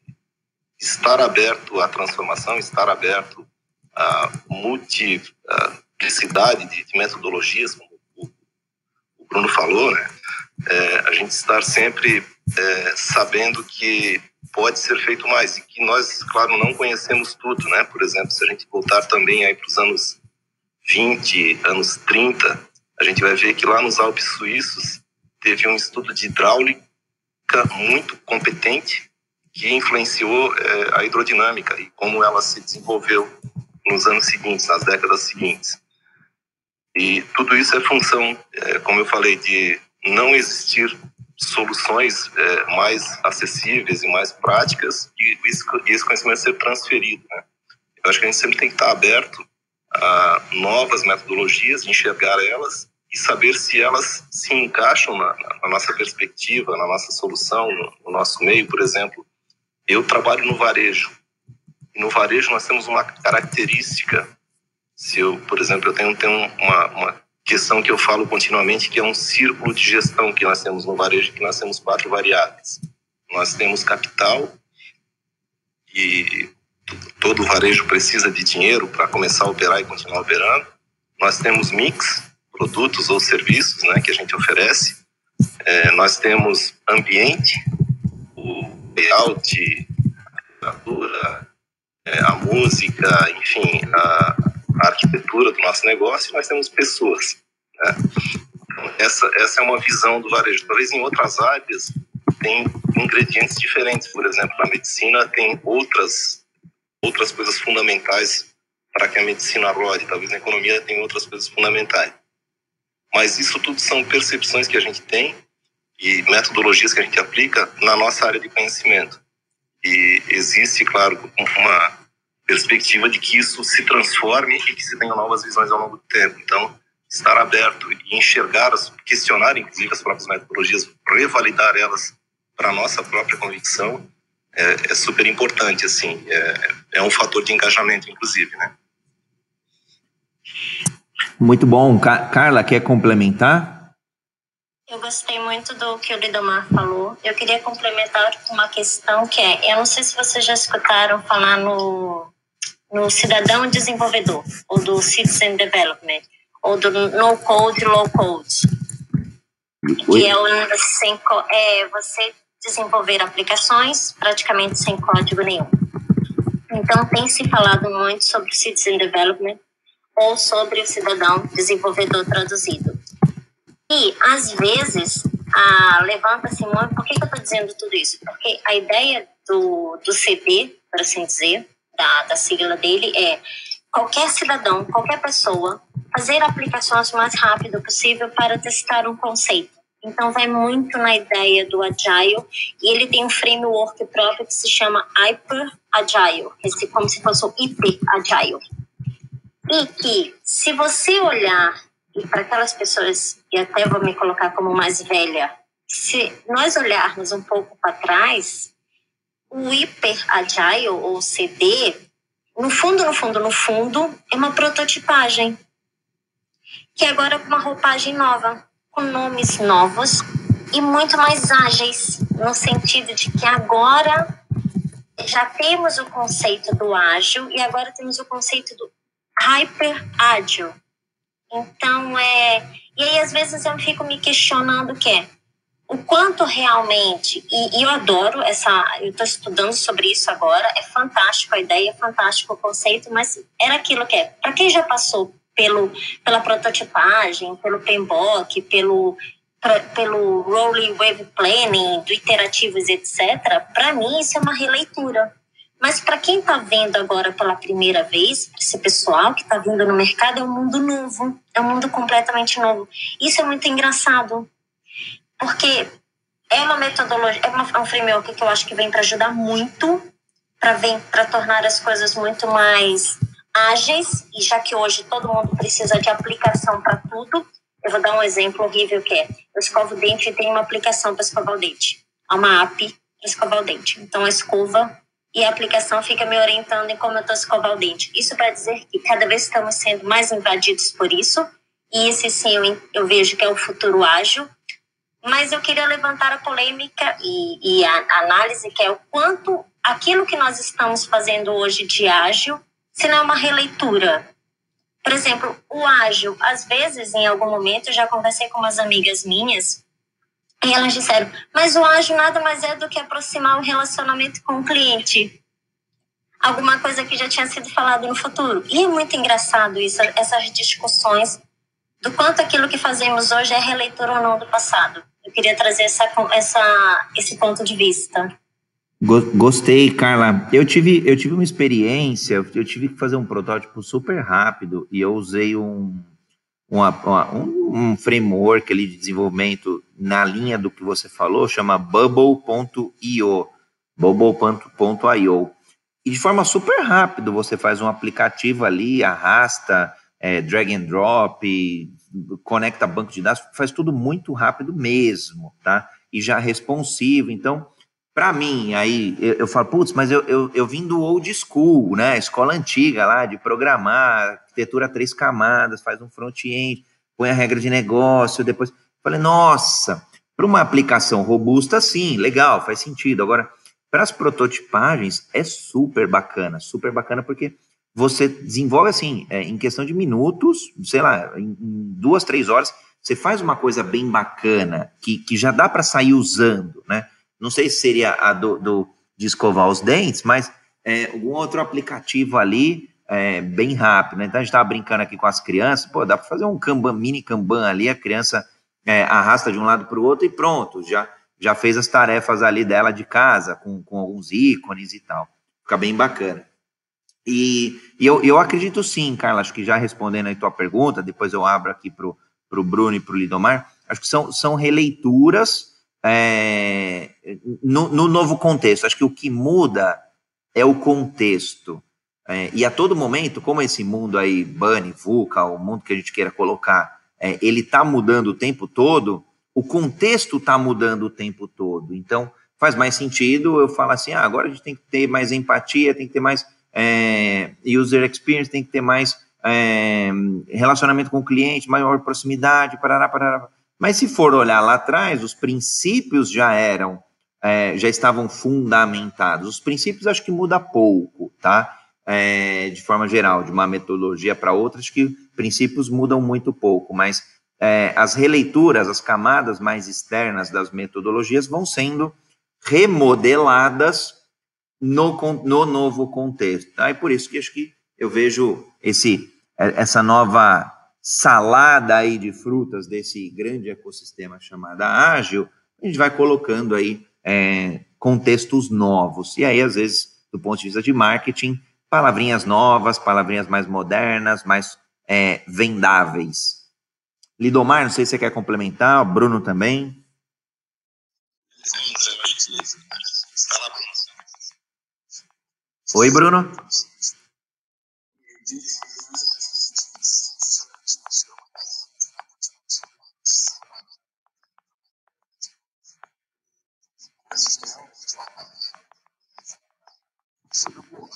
estar aberto à transformação, estar aberto à multiplicidade de, de metodologias, como o, o Bruno falou, né? É, a gente estar sempre é, sabendo que pode ser feito mais e que nós, claro, não conhecemos tudo, né? Por exemplo, se a gente voltar também aí para os anos 20, anos 30, a gente vai ver que lá nos Alpes suíços teve um estudo de hidráulica muito competente que influenciou é, a hidrodinâmica e como ela se desenvolveu nos anos seguintes, nas décadas seguintes. E tudo isso é função, é, como eu falei, de não existir soluções é, mais acessíveis e mais práticas e esse conhecimento ser transferido. Né? Eu acho que a gente sempre tem que estar aberto a novas metodologias, enxergar elas e saber se elas se encaixam na, na nossa perspectiva, na nossa solução, no, no, nosso meio. Por exemplo, eu trabalho no varejo. E no varejo nós temos uma característica. Se eu, por exemplo, eu tenho, tenho uma, uma questão que eu falo continuamente, que é um círculo de gestão que nós temos no varejo, que nós temos quatro variáveis. Nós temos capital, e todo varejo precisa de dinheiro para começar a operar e continuar operando. Nós temos mix, produtos ou serviços né, que a gente oferece. É, nós temos ambiente, o layout, a literatura, é, a música, enfim, a, a arquitetura do nosso negócio, e nós temos pessoas. Né? Então, essa, essa é uma visão do varejo. Talvez em outras áreas tem ingredientes diferentes. Por exemplo, na medicina tem outras, outras coisas fundamentais para que a medicina rode. Talvez na economia tem outras coisas fundamentais. Mas isso tudo são percepções que a gente tem e metodologias que a gente aplica na nossa área de conhecimento. E existe, claro, uma perspectiva de que isso se transforme e que se tenha novas visões ao longo do tempo. Então, estar aberto e enxergar, questionar inclusive as próprias metodologias, revalidar elas para a nossa própria convicção é, é, super importante, assim, é, é um fator de engajamento, inclusive, né? Muito bom. Carla, quer complementar? Eu gostei muito do que o Lidomar falou. Eu queria complementar com uma questão que é, eu não sei se vocês já escutaram falar no no cidadão desenvolvedor, ou do citizen development, ou do no code, low code, que é, o, sem, é você desenvolver aplicações praticamente sem código nenhum. Então, tem se falado muito sobre citizen development ou sobre o cidadão desenvolvedor traduzido. E, às vezes, levanta-se muito. Por que, que eu estou dizendo tudo isso? Porque a ideia do, do CD, por assim dizer, da, da sigla dele é qualquer cidadão, qualquer pessoa, fazer aplicações o mais rápido possível para testar um conceito. Então, vai muito na ideia do Agile, e ele tem um framework próprio que se chama Hyper Agile, esse, como se fosse o Hyper Agile. E que, se você olhar, e para aquelas pessoas, e até vou me colocar como mais velha, se nós olharmos um pouco para trás, o Hyper Agile, ou CD, no fundo, no fundo, no fundo, é uma prototipagem. Que agora é uma roupagem nova, com nomes novos e muito mais ágeis, no sentido de que agora já temos o conceito do ágil e agora temos o conceito do hyper ágil. Então, é. E aí, às vezes, eu fico me questionando o que o quanto realmente, e, e eu adoro essa, eu estou estudando sobre isso agora, é fantástico a ideia, é fantástico o conceito, mas era aquilo que é, para quem já passou pelo, pela prototipagem, pelo PMBOK, pelo, pra, pelo Rolling Wave Planning, do iterativos, etc., para mim isso é uma releitura. Mas para quem está vendo agora pela primeira vez, esse pessoal que está vindo no mercado, é um mundo novo, é um mundo completamente novo. Isso é muito engraçado, porque é uma metodologia, é, uma, é um framework que eu acho que vem para ajudar muito, para tornar as coisas muito mais ágeis, e já que hoje todo mundo precisa de aplicação para tudo, eu vou dar um exemplo horrível que é, eu escovo o dente e tem uma aplicação para escovar o dente, é uma app para escovar o dente. Então, a escova e a aplicação fica me orientando em como eu estou escovar o dente. Isso para dizer que cada vez estamos sendo mais invadidos por isso, e esse sim eu, eu vejo que é o futuro ágil, mas eu queria levantar a polêmica e, e a análise, que é o quanto aquilo que nós estamos fazendo hoje de ágil, se não é uma releitura. Por exemplo, o ágil, às vezes, em algum momento, eu já conversei com umas amigas minhas, e elas disseram, mas o ágil nada mais é do que aproximar o relacionamento com o cliente. Alguma coisa que já tinha sido falado no futuro. E é muito engraçado isso, essas discussões do quanto aquilo que fazemos hoje é releitura ou não do passado. Eu queria trazer essa, essa, esse ponto de vista. Gostei, Carla. Eu tive, eu tive uma experiência, eu tive que fazer um protótipo super rápido e eu usei um, uma, uma, um, um framework ali de desenvolvimento na linha do que você falou, chama bubble.io, bubble.io. E de forma super rápida, você faz um aplicativo ali, arrasta, é, drag and drop, conecta banco de dados, faz tudo muito rápido mesmo, tá? E já responsivo. Então, para mim, aí eu, eu falo, putz, mas eu, eu, eu vim do old school, né? Escola antiga lá de programar, arquitetura três camadas, faz um front-end, põe a regra de negócio, depois. Falei, nossa, para uma aplicação robusta, sim, legal, faz sentido. Agora, para as prototipagens, é super bacana, super bacana, porque você desenvolve assim, é, em questão de minutos, sei lá, em, em, duas, três horas, você faz uma coisa bem bacana, que, que já dá para sair usando, né? Não sei se seria a do, do de escovar os dentes, mas é, algum outro aplicativo ali, é, bem rápido, né? Então a gente estava brincando aqui com as crianças, pô, dá para fazer um Kanban, mini Kanban ali, a criança é, arrasta de um lado para o outro e pronto, já, já fez as tarefas ali dela de casa, com, com alguns ícones e tal. Fica bem bacana. E, e eu, eu acredito sim, Carla, acho que já respondendo aí tua pergunta, depois eu abro aqui para o Bruno e para o Lidomar, acho que são, são releituras é, no, no, novo contexto. Acho que o que muda é o contexto. É, e a todo momento, como esse mundo aí, Bunny, VUCA, o mundo que a gente queira colocar, é, ele está mudando o tempo todo, o contexto está mudando o tempo todo. Então, faz mais sentido eu falar assim, ah, agora a gente tem que ter mais empatia, tem que ter mais é, user experience tem que ter mais é, relacionamento com o cliente, maior proximidade, parará, parará. Mas se for olhar lá atrás, os princípios já eram, é, já estavam fundamentados. Os princípios acho que muda pouco, tá? É, de forma geral, de uma metodologia para outra, acho que princípios mudam muito pouco, mas é, as releituras, as camadas mais externas das metodologias vão sendo remodeladas no, no novo contexto. Tá? E por isso que acho que eu vejo esse, é, essa nova salada aí de frutas desse grande ecossistema chamado ágil, a gente vai colocando aí é, contextos novos. E aí, às vezes, do ponto de vista de marketing, palavrinhas novas, palavrinhas mais modernas, mais é, vendáveis. Lidomar, não sei se você quer complementar, o Bruno também. Oi, Bruno.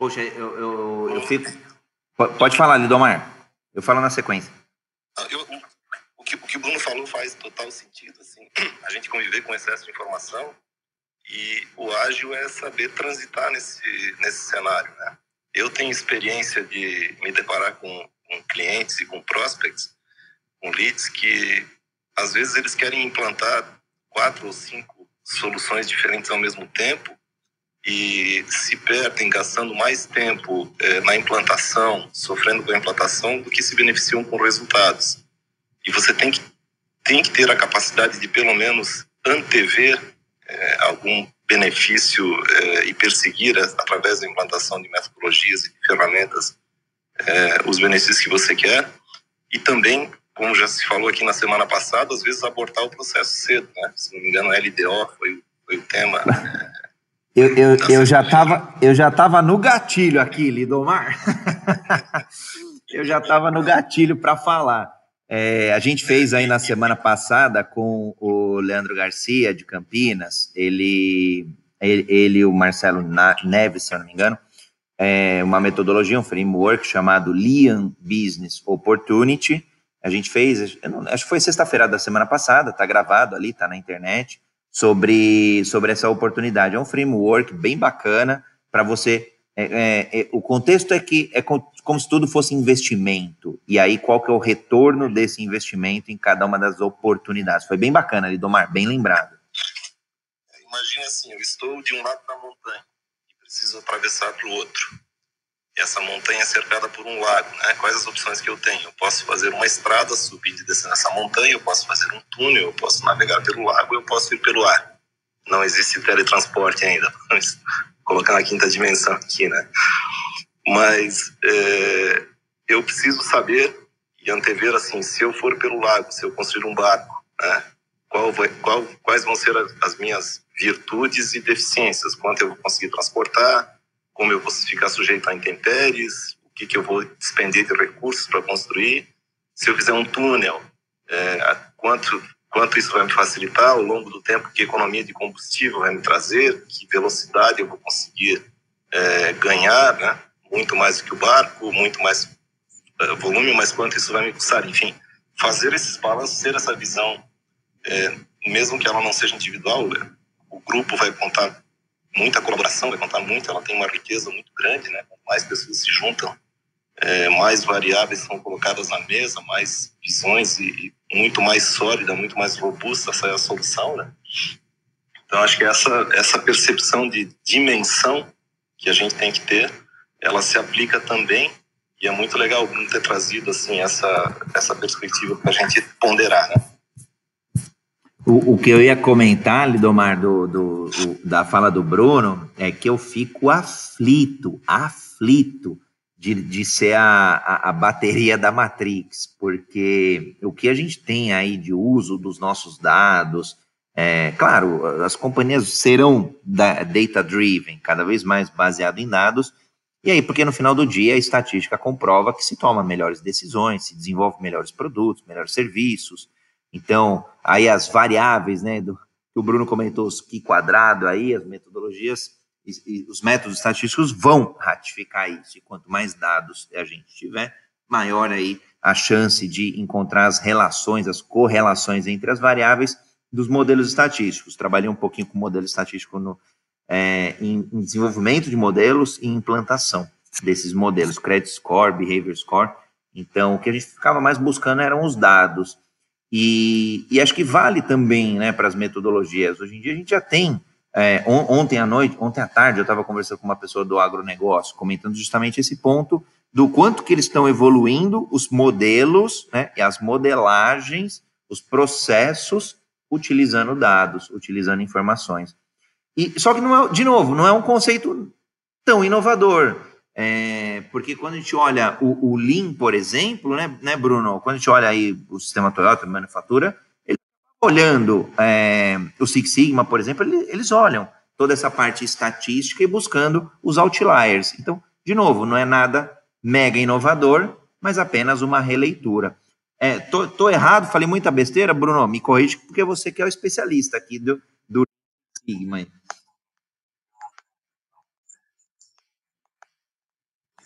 Poxa, eu, eu, eu fico. Pode falar, Lidomar. Eu falo na sequência. Ah, eu, o, que, o que o Bruno falou faz total sentido. Assim, a gente conviver com excesso de informação e o ágil é saber transitar nesse, nesse cenário. Né? Eu tenho experiência de me deparar com, com clientes e com prospects, com leads, que às vezes eles querem implantar quatro ou cinco soluções diferentes ao mesmo tempo e se perdem gastando mais tempo é, na implantação, sofrendo com a implantação, do que se beneficiam com resultados. E você tem que, tem que ter a capacidade de, pelo menos, antever é, algum benefício é, e perseguir, através da implantação de metodologias e de ferramentas, os benefícios que você quer. E também, como já se falou aqui na semana passada, às vezes abortar o processo cedo. Né? Se não me engano, LDO foi, foi o tema eu, eu, eu, já tava, eu já tava no gatilho aqui, Lidomar. eu já tava no gatilho para falar. É, a gente fez aí na semana passada com o Leandro Garcia, de Campinas, ele, ele, e o Marcelo Neves, se eu não me engano, é uma metodologia, um framework chamado Lean Business Opportunity. A gente fez, não, acho que foi sexta-feira da semana passada, tá gravado ali, tá na internet sobre, sobre essa oportunidade. É um framework bem bacana para você. É, é, é, o contexto é que é como se tudo fosse investimento. E aí, qual que é o retorno desse investimento em cada uma das oportunidades? Foi bem bacana, Lidomar, bem lembrado. Imagina assim, eu estou de um lado da montanha e preciso atravessar para o outro essa montanha é cercada por um lago, né? Quais as opções que eu tenho? Eu posso fazer uma estrada, subir e descer nessa montanha, eu posso fazer um túnel, eu posso navegar pelo lago, eu posso ir pelo ar. Não existe teletransporte ainda, vamos colocar na quinta dimensão aqui, né? Mas é, eu preciso saber e antever, assim, se eu for pelo lago, se eu construir um barco, né? Qual vai, qual, quais vão ser as minhas virtudes e deficiências? Quanto eu vou conseguir transportar? Como eu vou ficar sujeito a intempéries, o que, que eu vou despender de recursos para construir. Se eu fizer um túnel, é, quanto, quanto isso vai me facilitar ao longo do tempo, que economia de combustível vai me trazer, que velocidade eu vou conseguir é, ganhar, né? muito mais do que o barco, muito mais é, volume, mas quanto isso vai me custar. Enfim, fazer esses balanços, ter essa visão, é, mesmo que ela não seja individual, o grupo vai contar muita colaboração, vai contar muito, ela tem uma riqueza muito grande, né? mais pessoas se juntam, é, mais variáveis são colocadas na mesa, mais visões e, e, muito mais sólida, muito mais robusta sai a solução, né? Então acho que essa essa percepção de dimensão que a gente tem que ter, ela se aplica também e é muito legal ter trazido assim essa essa perspectiva para a gente ponderar, né? O, o, que eu ia comentar, Lidomar, do, do, do, da fala do Bruno, é que eu fico aflito, aflito de, de ser a, a, a, bateria da Matrix, porque o que a gente tem aí de uso dos nossos dados, é, claro, as companhias serão data-driven, cada vez mais baseado em dados, e aí, porque no final do dia a estatística comprova que se toma melhores decisões, se desenvolve melhores produtos, melhores serviços, então, aí as variáveis, né, do, que o Bruno comentou, os que quadrado aí, as metodologias e, e, os métodos estatísticos vão ratificar isso. E quanto mais dados a gente tiver, maior aí a chance de encontrar as relações, as correlações entre as variáveis dos modelos estatísticos. Trabalhei um pouquinho com modelo estatístico no, é, em, em, desenvolvimento de modelos e implantação desses modelos, credit score, behavior score. Então, o que a gente ficava mais buscando eram os dados e, e acho que vale também né, para as metodologias. Hoje em dia a gente já tem. É, on, ontem à noite, ontem à tarde, eu estava conversando com uma pessoa do agronegócio, comentando justamente esse ponto do quanto que eles estão evoluindo os modelos né, e as modelagens, os processos, utilizando dados, utilizando informações. E, só que, não é, de novo, não é um conceito tão inovador. É, porque quando a gente olha o, o Lean, por exemplo, né, né, Bruno? Quando a gente olha aí o sistema Toyota, manufatura, ele tá olhando é, o Six Sigma, por exemplo, ele, eles olham toda essa parte estatística e buscando os outliers. Então, de novo, não é nada mega inovador, mas apenas uma releitura. É, tô, tô, errado, falei muita besteira, Bruno, me corrige, porque você que é o especialista aqui do, do Sigma.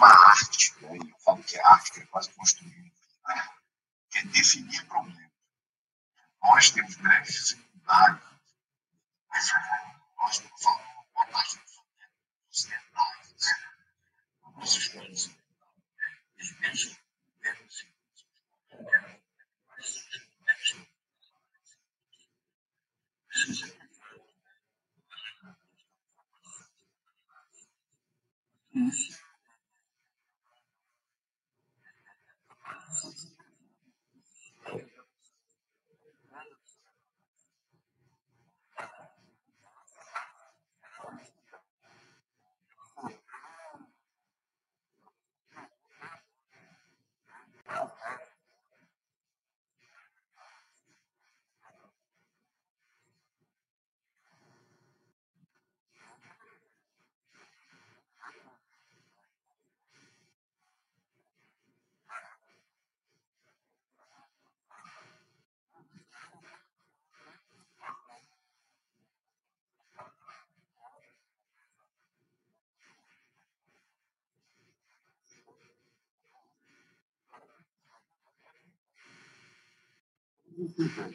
uma arte, né? eu falo que é arte, que é quase construir, né? que é definir problemas. Nós temos grandes dificuldades, Uhum.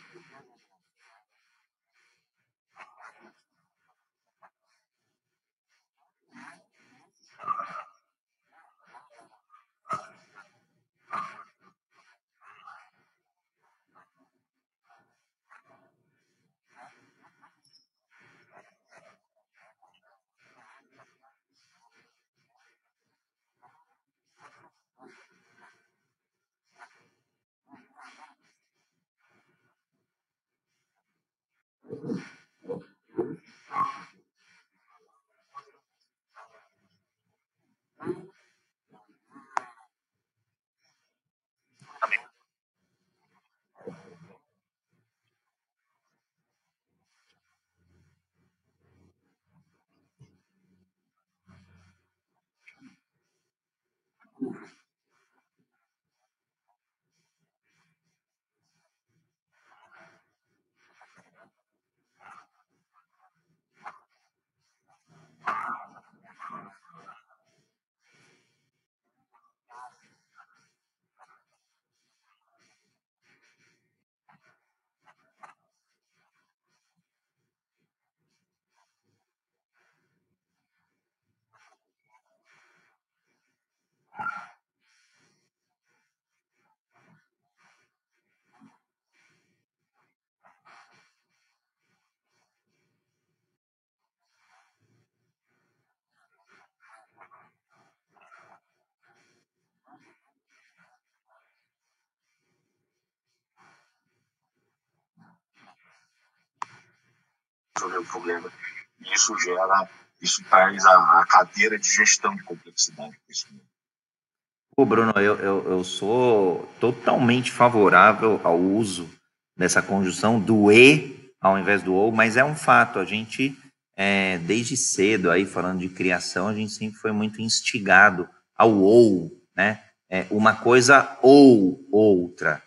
Resolver o problema. E isso gera, isso traz a, a cadeira de gestão de complexidade Pô, Bruno, eu, eu, eu sou totalmente favorável ao uso dessa conjunção do e ao invés do ou, mas é um fato, a gente, é, desde cedo, aí falando de criação, a gente sempre foi muito instigado ao ou, né? É, uma coisa ou outra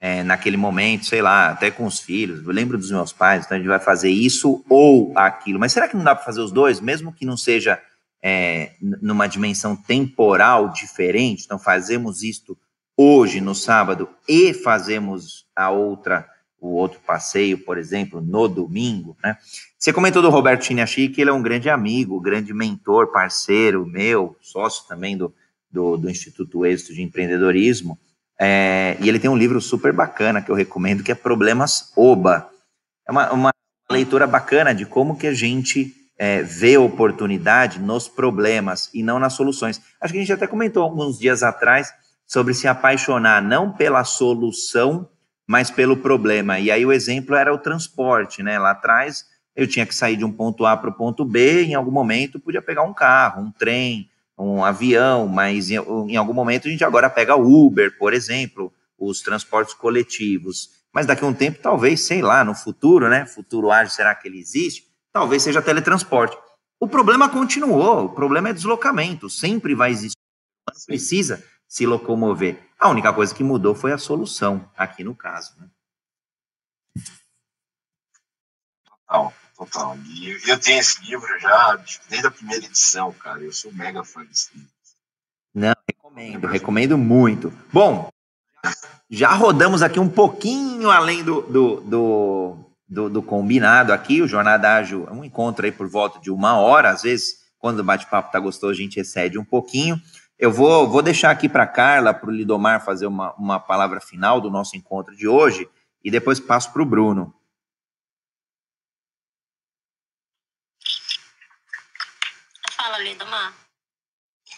é, naquele momento, sei lá, até com os filhos. Eu lembro dos meus pais, então a gente vai fazer isso ou aquilo. Mas será que não dá para fazer os dois, mesmo que não seja é, numa dimensão temporal diferente? Então fazemos isto hoje no sábado e fazemos a outra o outro passeio, por exemplo, no domingo, né? Você comentou do Roberto Chiniachi, que ele é um grande amigo, grande mentor, parceiro meu, sócio também do, do, do Instituto Êxito de Empreendedorismo, é, e ele tem um livro super bacana que eu recomendo, que é Problemas Oba. É uma, uma leitura bacana de como que a gente é, vê oportunidade nos problemas e não nas soluções. Acho que a gente até comentou alguns dias atrás sobre se apaixonar não pela solução, mas pelo problema. E aí o exemplo era o transporte, né? Lá atrás eu tinha que sair de um ponto A para o ponto B, em algum momento podia pegar um carro, um trem, um avião, mas em, em algum momento a gente agora pega Uber, por exemplo, os transportes coletivos. Mas daqui a um tempo, talvez, sei lá, no futuro, né? Futuro ágil, será que ele existe? Talvez seja teletransporte. O problema continuou, o problema é deslocamento, sempre vai existir. Precisa se locomover. A única coisa que mudou foi a solução, aqui no caso. Né? Total, total. E eu tenho esse livro já desde a primeira edição, cara. Eu sou mega fã desse livro. Não, recomendo, recomendo muito. Bom, já rodamos aqui um pouquinho além do, do, do, do, do combinado aqui. O Jornada Ágil é um encontro aí por volta de uma hora. Às vezes, quando o bate-papo tá gostoso, a gente excede um pouquinho. Eu vou, vou deixar aqui para Carla, para o Lidomar fazer uma, uma palavra final do nosso encontro de hoje e depois passo para o Bruno. Fala, Lidomar.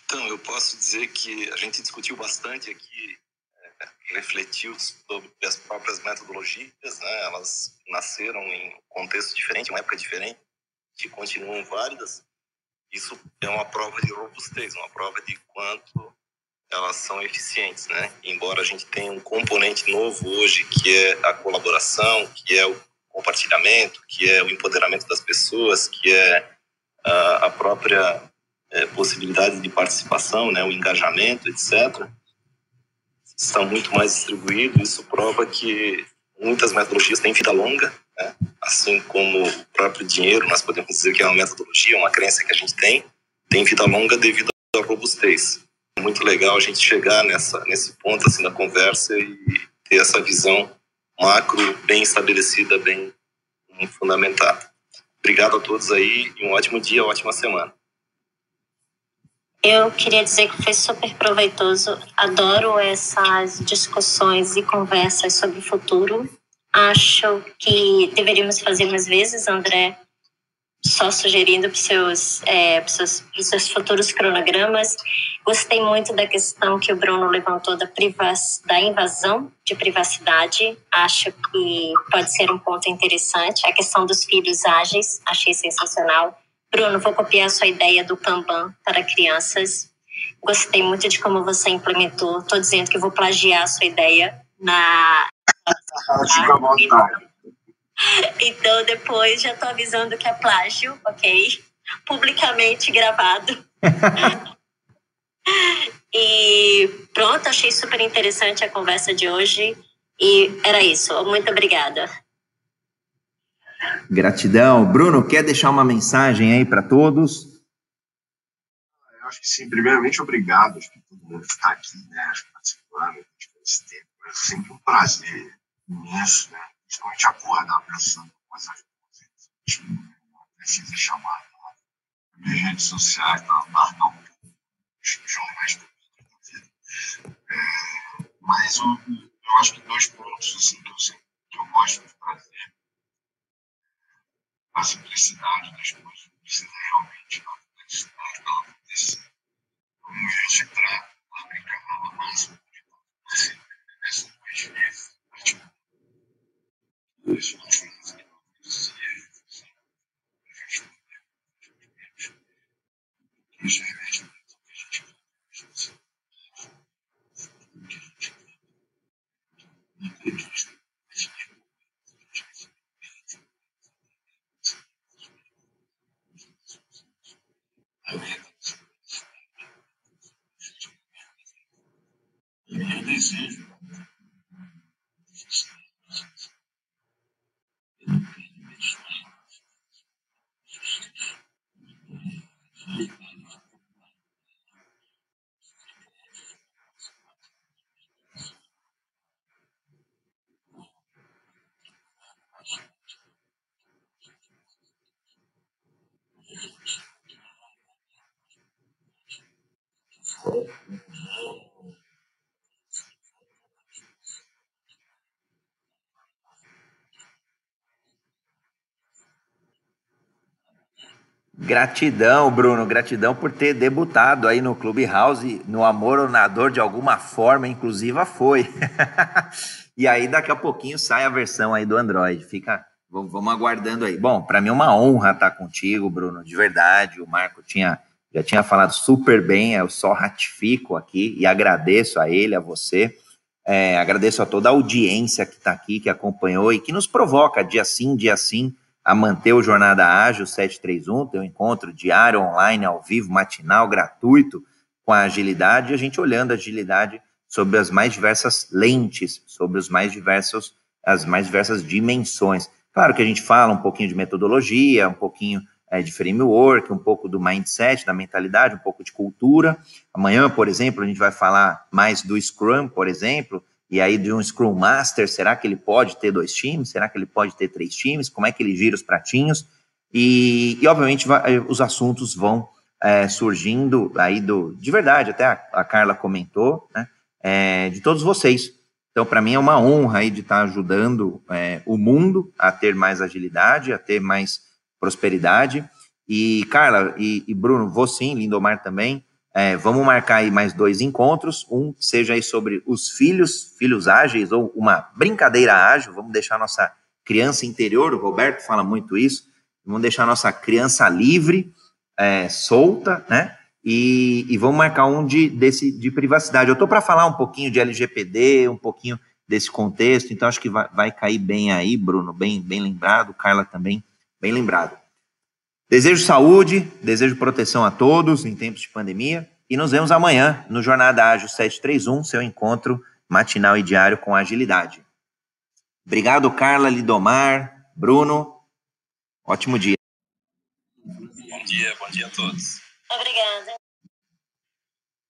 Então, eu posso dizer que a gente discutiu bastante aqui, é, refletiu sobre as próprias metodologias, né? elas nasceram em um contexto diferente, uma época diferente, que continuam válidas, isso é uma prova de robustez, uma prova de quanto elas são eficientes, né? Embora a gente tenha um componente novo hoje, que é a colaboração, que é o compartilhamento, que é o empoderamento das pessoas, que é a, a própria é, possibilidade de participação, né? O engajamento, etc. Estão muito mais distribuídos. Isso prova que muitas metodologias têm vida longa né? Assim como o próprio dinheiro, nós podemos dizer que é uma metodologia, uma crença que a gente tem, tem vida longa devido à robustez. É muito legal a gente chegar nessa, nesse ponto assim, da conversa e ter essa visão macro bem estabelecida, bem fundamentada. Obrigado a todos aí e um ótimo dia, ótima semana. Eu queria dizer que foi super proveitoso. Adoro essas discussões e conversas sobre o futuro acho que deveríamos fazer mais vezes, André, só sugerindo para os seus, é, seus, seus futuros cronogramas. Gostei muito da questão que o Bruno levantou da, da invasão de privacidade. Acho que pode ser um ponto interessante. A questão dos filhos ágeis, achei sensacional. Bruno, vou copiar a sua ideia do Kanban para crianças. Gostei muito de como você implementou. Estou dizendo que vou plagiar a sua ideia na, Fica à vontade. Então, depois já estou avisando que é plágio, ok? Publicamente gravado. e pronto, achei super interessante a conversa de hoje. E era isso. Muito obrigada. Gratidão. Bruno, quer deixar uma mensagem aí para todos? Eu acho que sim. Primeiramente, obrigado. Acho que todo mundo que está aqui, né, participando, esse tempo. É sempre um prazer imenso, né? Principalmente acordar pensando coisas gente não precisa chamar nas redes sociais para largar um pouco os jornais da vida. É, mas eu, eu acho que dois pontos assim, que, eu, que eu gosto de trazer a simplicidade das coisas precisa realmente da complexidade para acontecer. Como a gente trata a brincadeira máxima de possível essas duas vezes, tipo, dois últimos que não conhecia, assim, isso é decision. Thank Gratidão, Bruno, gratidão por ter debutado aí no Clubhouse, no Amor ou na Dor, de alguma forma inclusiva foi. e aí daqui a pouquinho sai a versão aí do Android, fica, vamos aguardando aí. Bom, para mim é uma honra estar contigo, Bruno, de verdade, o Marco tinha, já tinha falado super bem, eu só ratifico aqui e agradeço a ele, a você, é, agradeço a toda a audiência que está aqui, que acompanhou e que nos provoca dia sim, dia sim, a manter o Jornada Ágil 731, teu encontro diário, online, ao vivo, matinal, gratuito, com a agilidade, e a gente olhando a agilidade sobre as mais diversas lentes, sobre os mais diversos, as mais diversas dimensões. Claro que a gente fala um pouquinho de metodologia, um pouquinho é, de framework, um pouco do mindset, da mentalidade, um pouco de cultura. Amanhã, por exemplo, a gente vai falar mais do Scrum, por exemplo, e aí, de um Scrum Master, será que ele pode ter dois times? Será que ele pode ter três times? Como é que ele gira os pratinhos? E, e obviamente, vai, os assuntos vão é, surgindo aí do. De verdade, até a, a Carla comentou, né? É, de todos vocês. Então, para mim, é uma honra aí de estar ajudando é, o mundo a ter mais agilidade, a ter mais prosperidade. E, Carla e, e Bruno, vou sim, Lindomar também. É, vamos marcar aí mais dois encontros, um seja aí sobre os filhos, filhos ágeis, ou uma brincadeira ágil, vamos deixar nossa criança interior, o Roberto fala muito isso, vamos deixar nossa criança livre, é, solta, né? E, e, vamos marcar um de, desse, de privacidade. Eu estou para falar um pouquinho de LGPD, um pouquinho desse contexto, então acho que vai, vai cair bem aí, Bruno, bem, bem lembrado, Carla também, bem lembrado. Desejo saúde, desejo proteção a todos em tempos de pandemia e nos vemos amanhã no Jornada Ágil 731, seu encontro matinal e diário com agilidade. Obrigado, Carla, Lidomar, Bruno. Ótimo dia. Bom dia, bom dia a todos. Obrigada.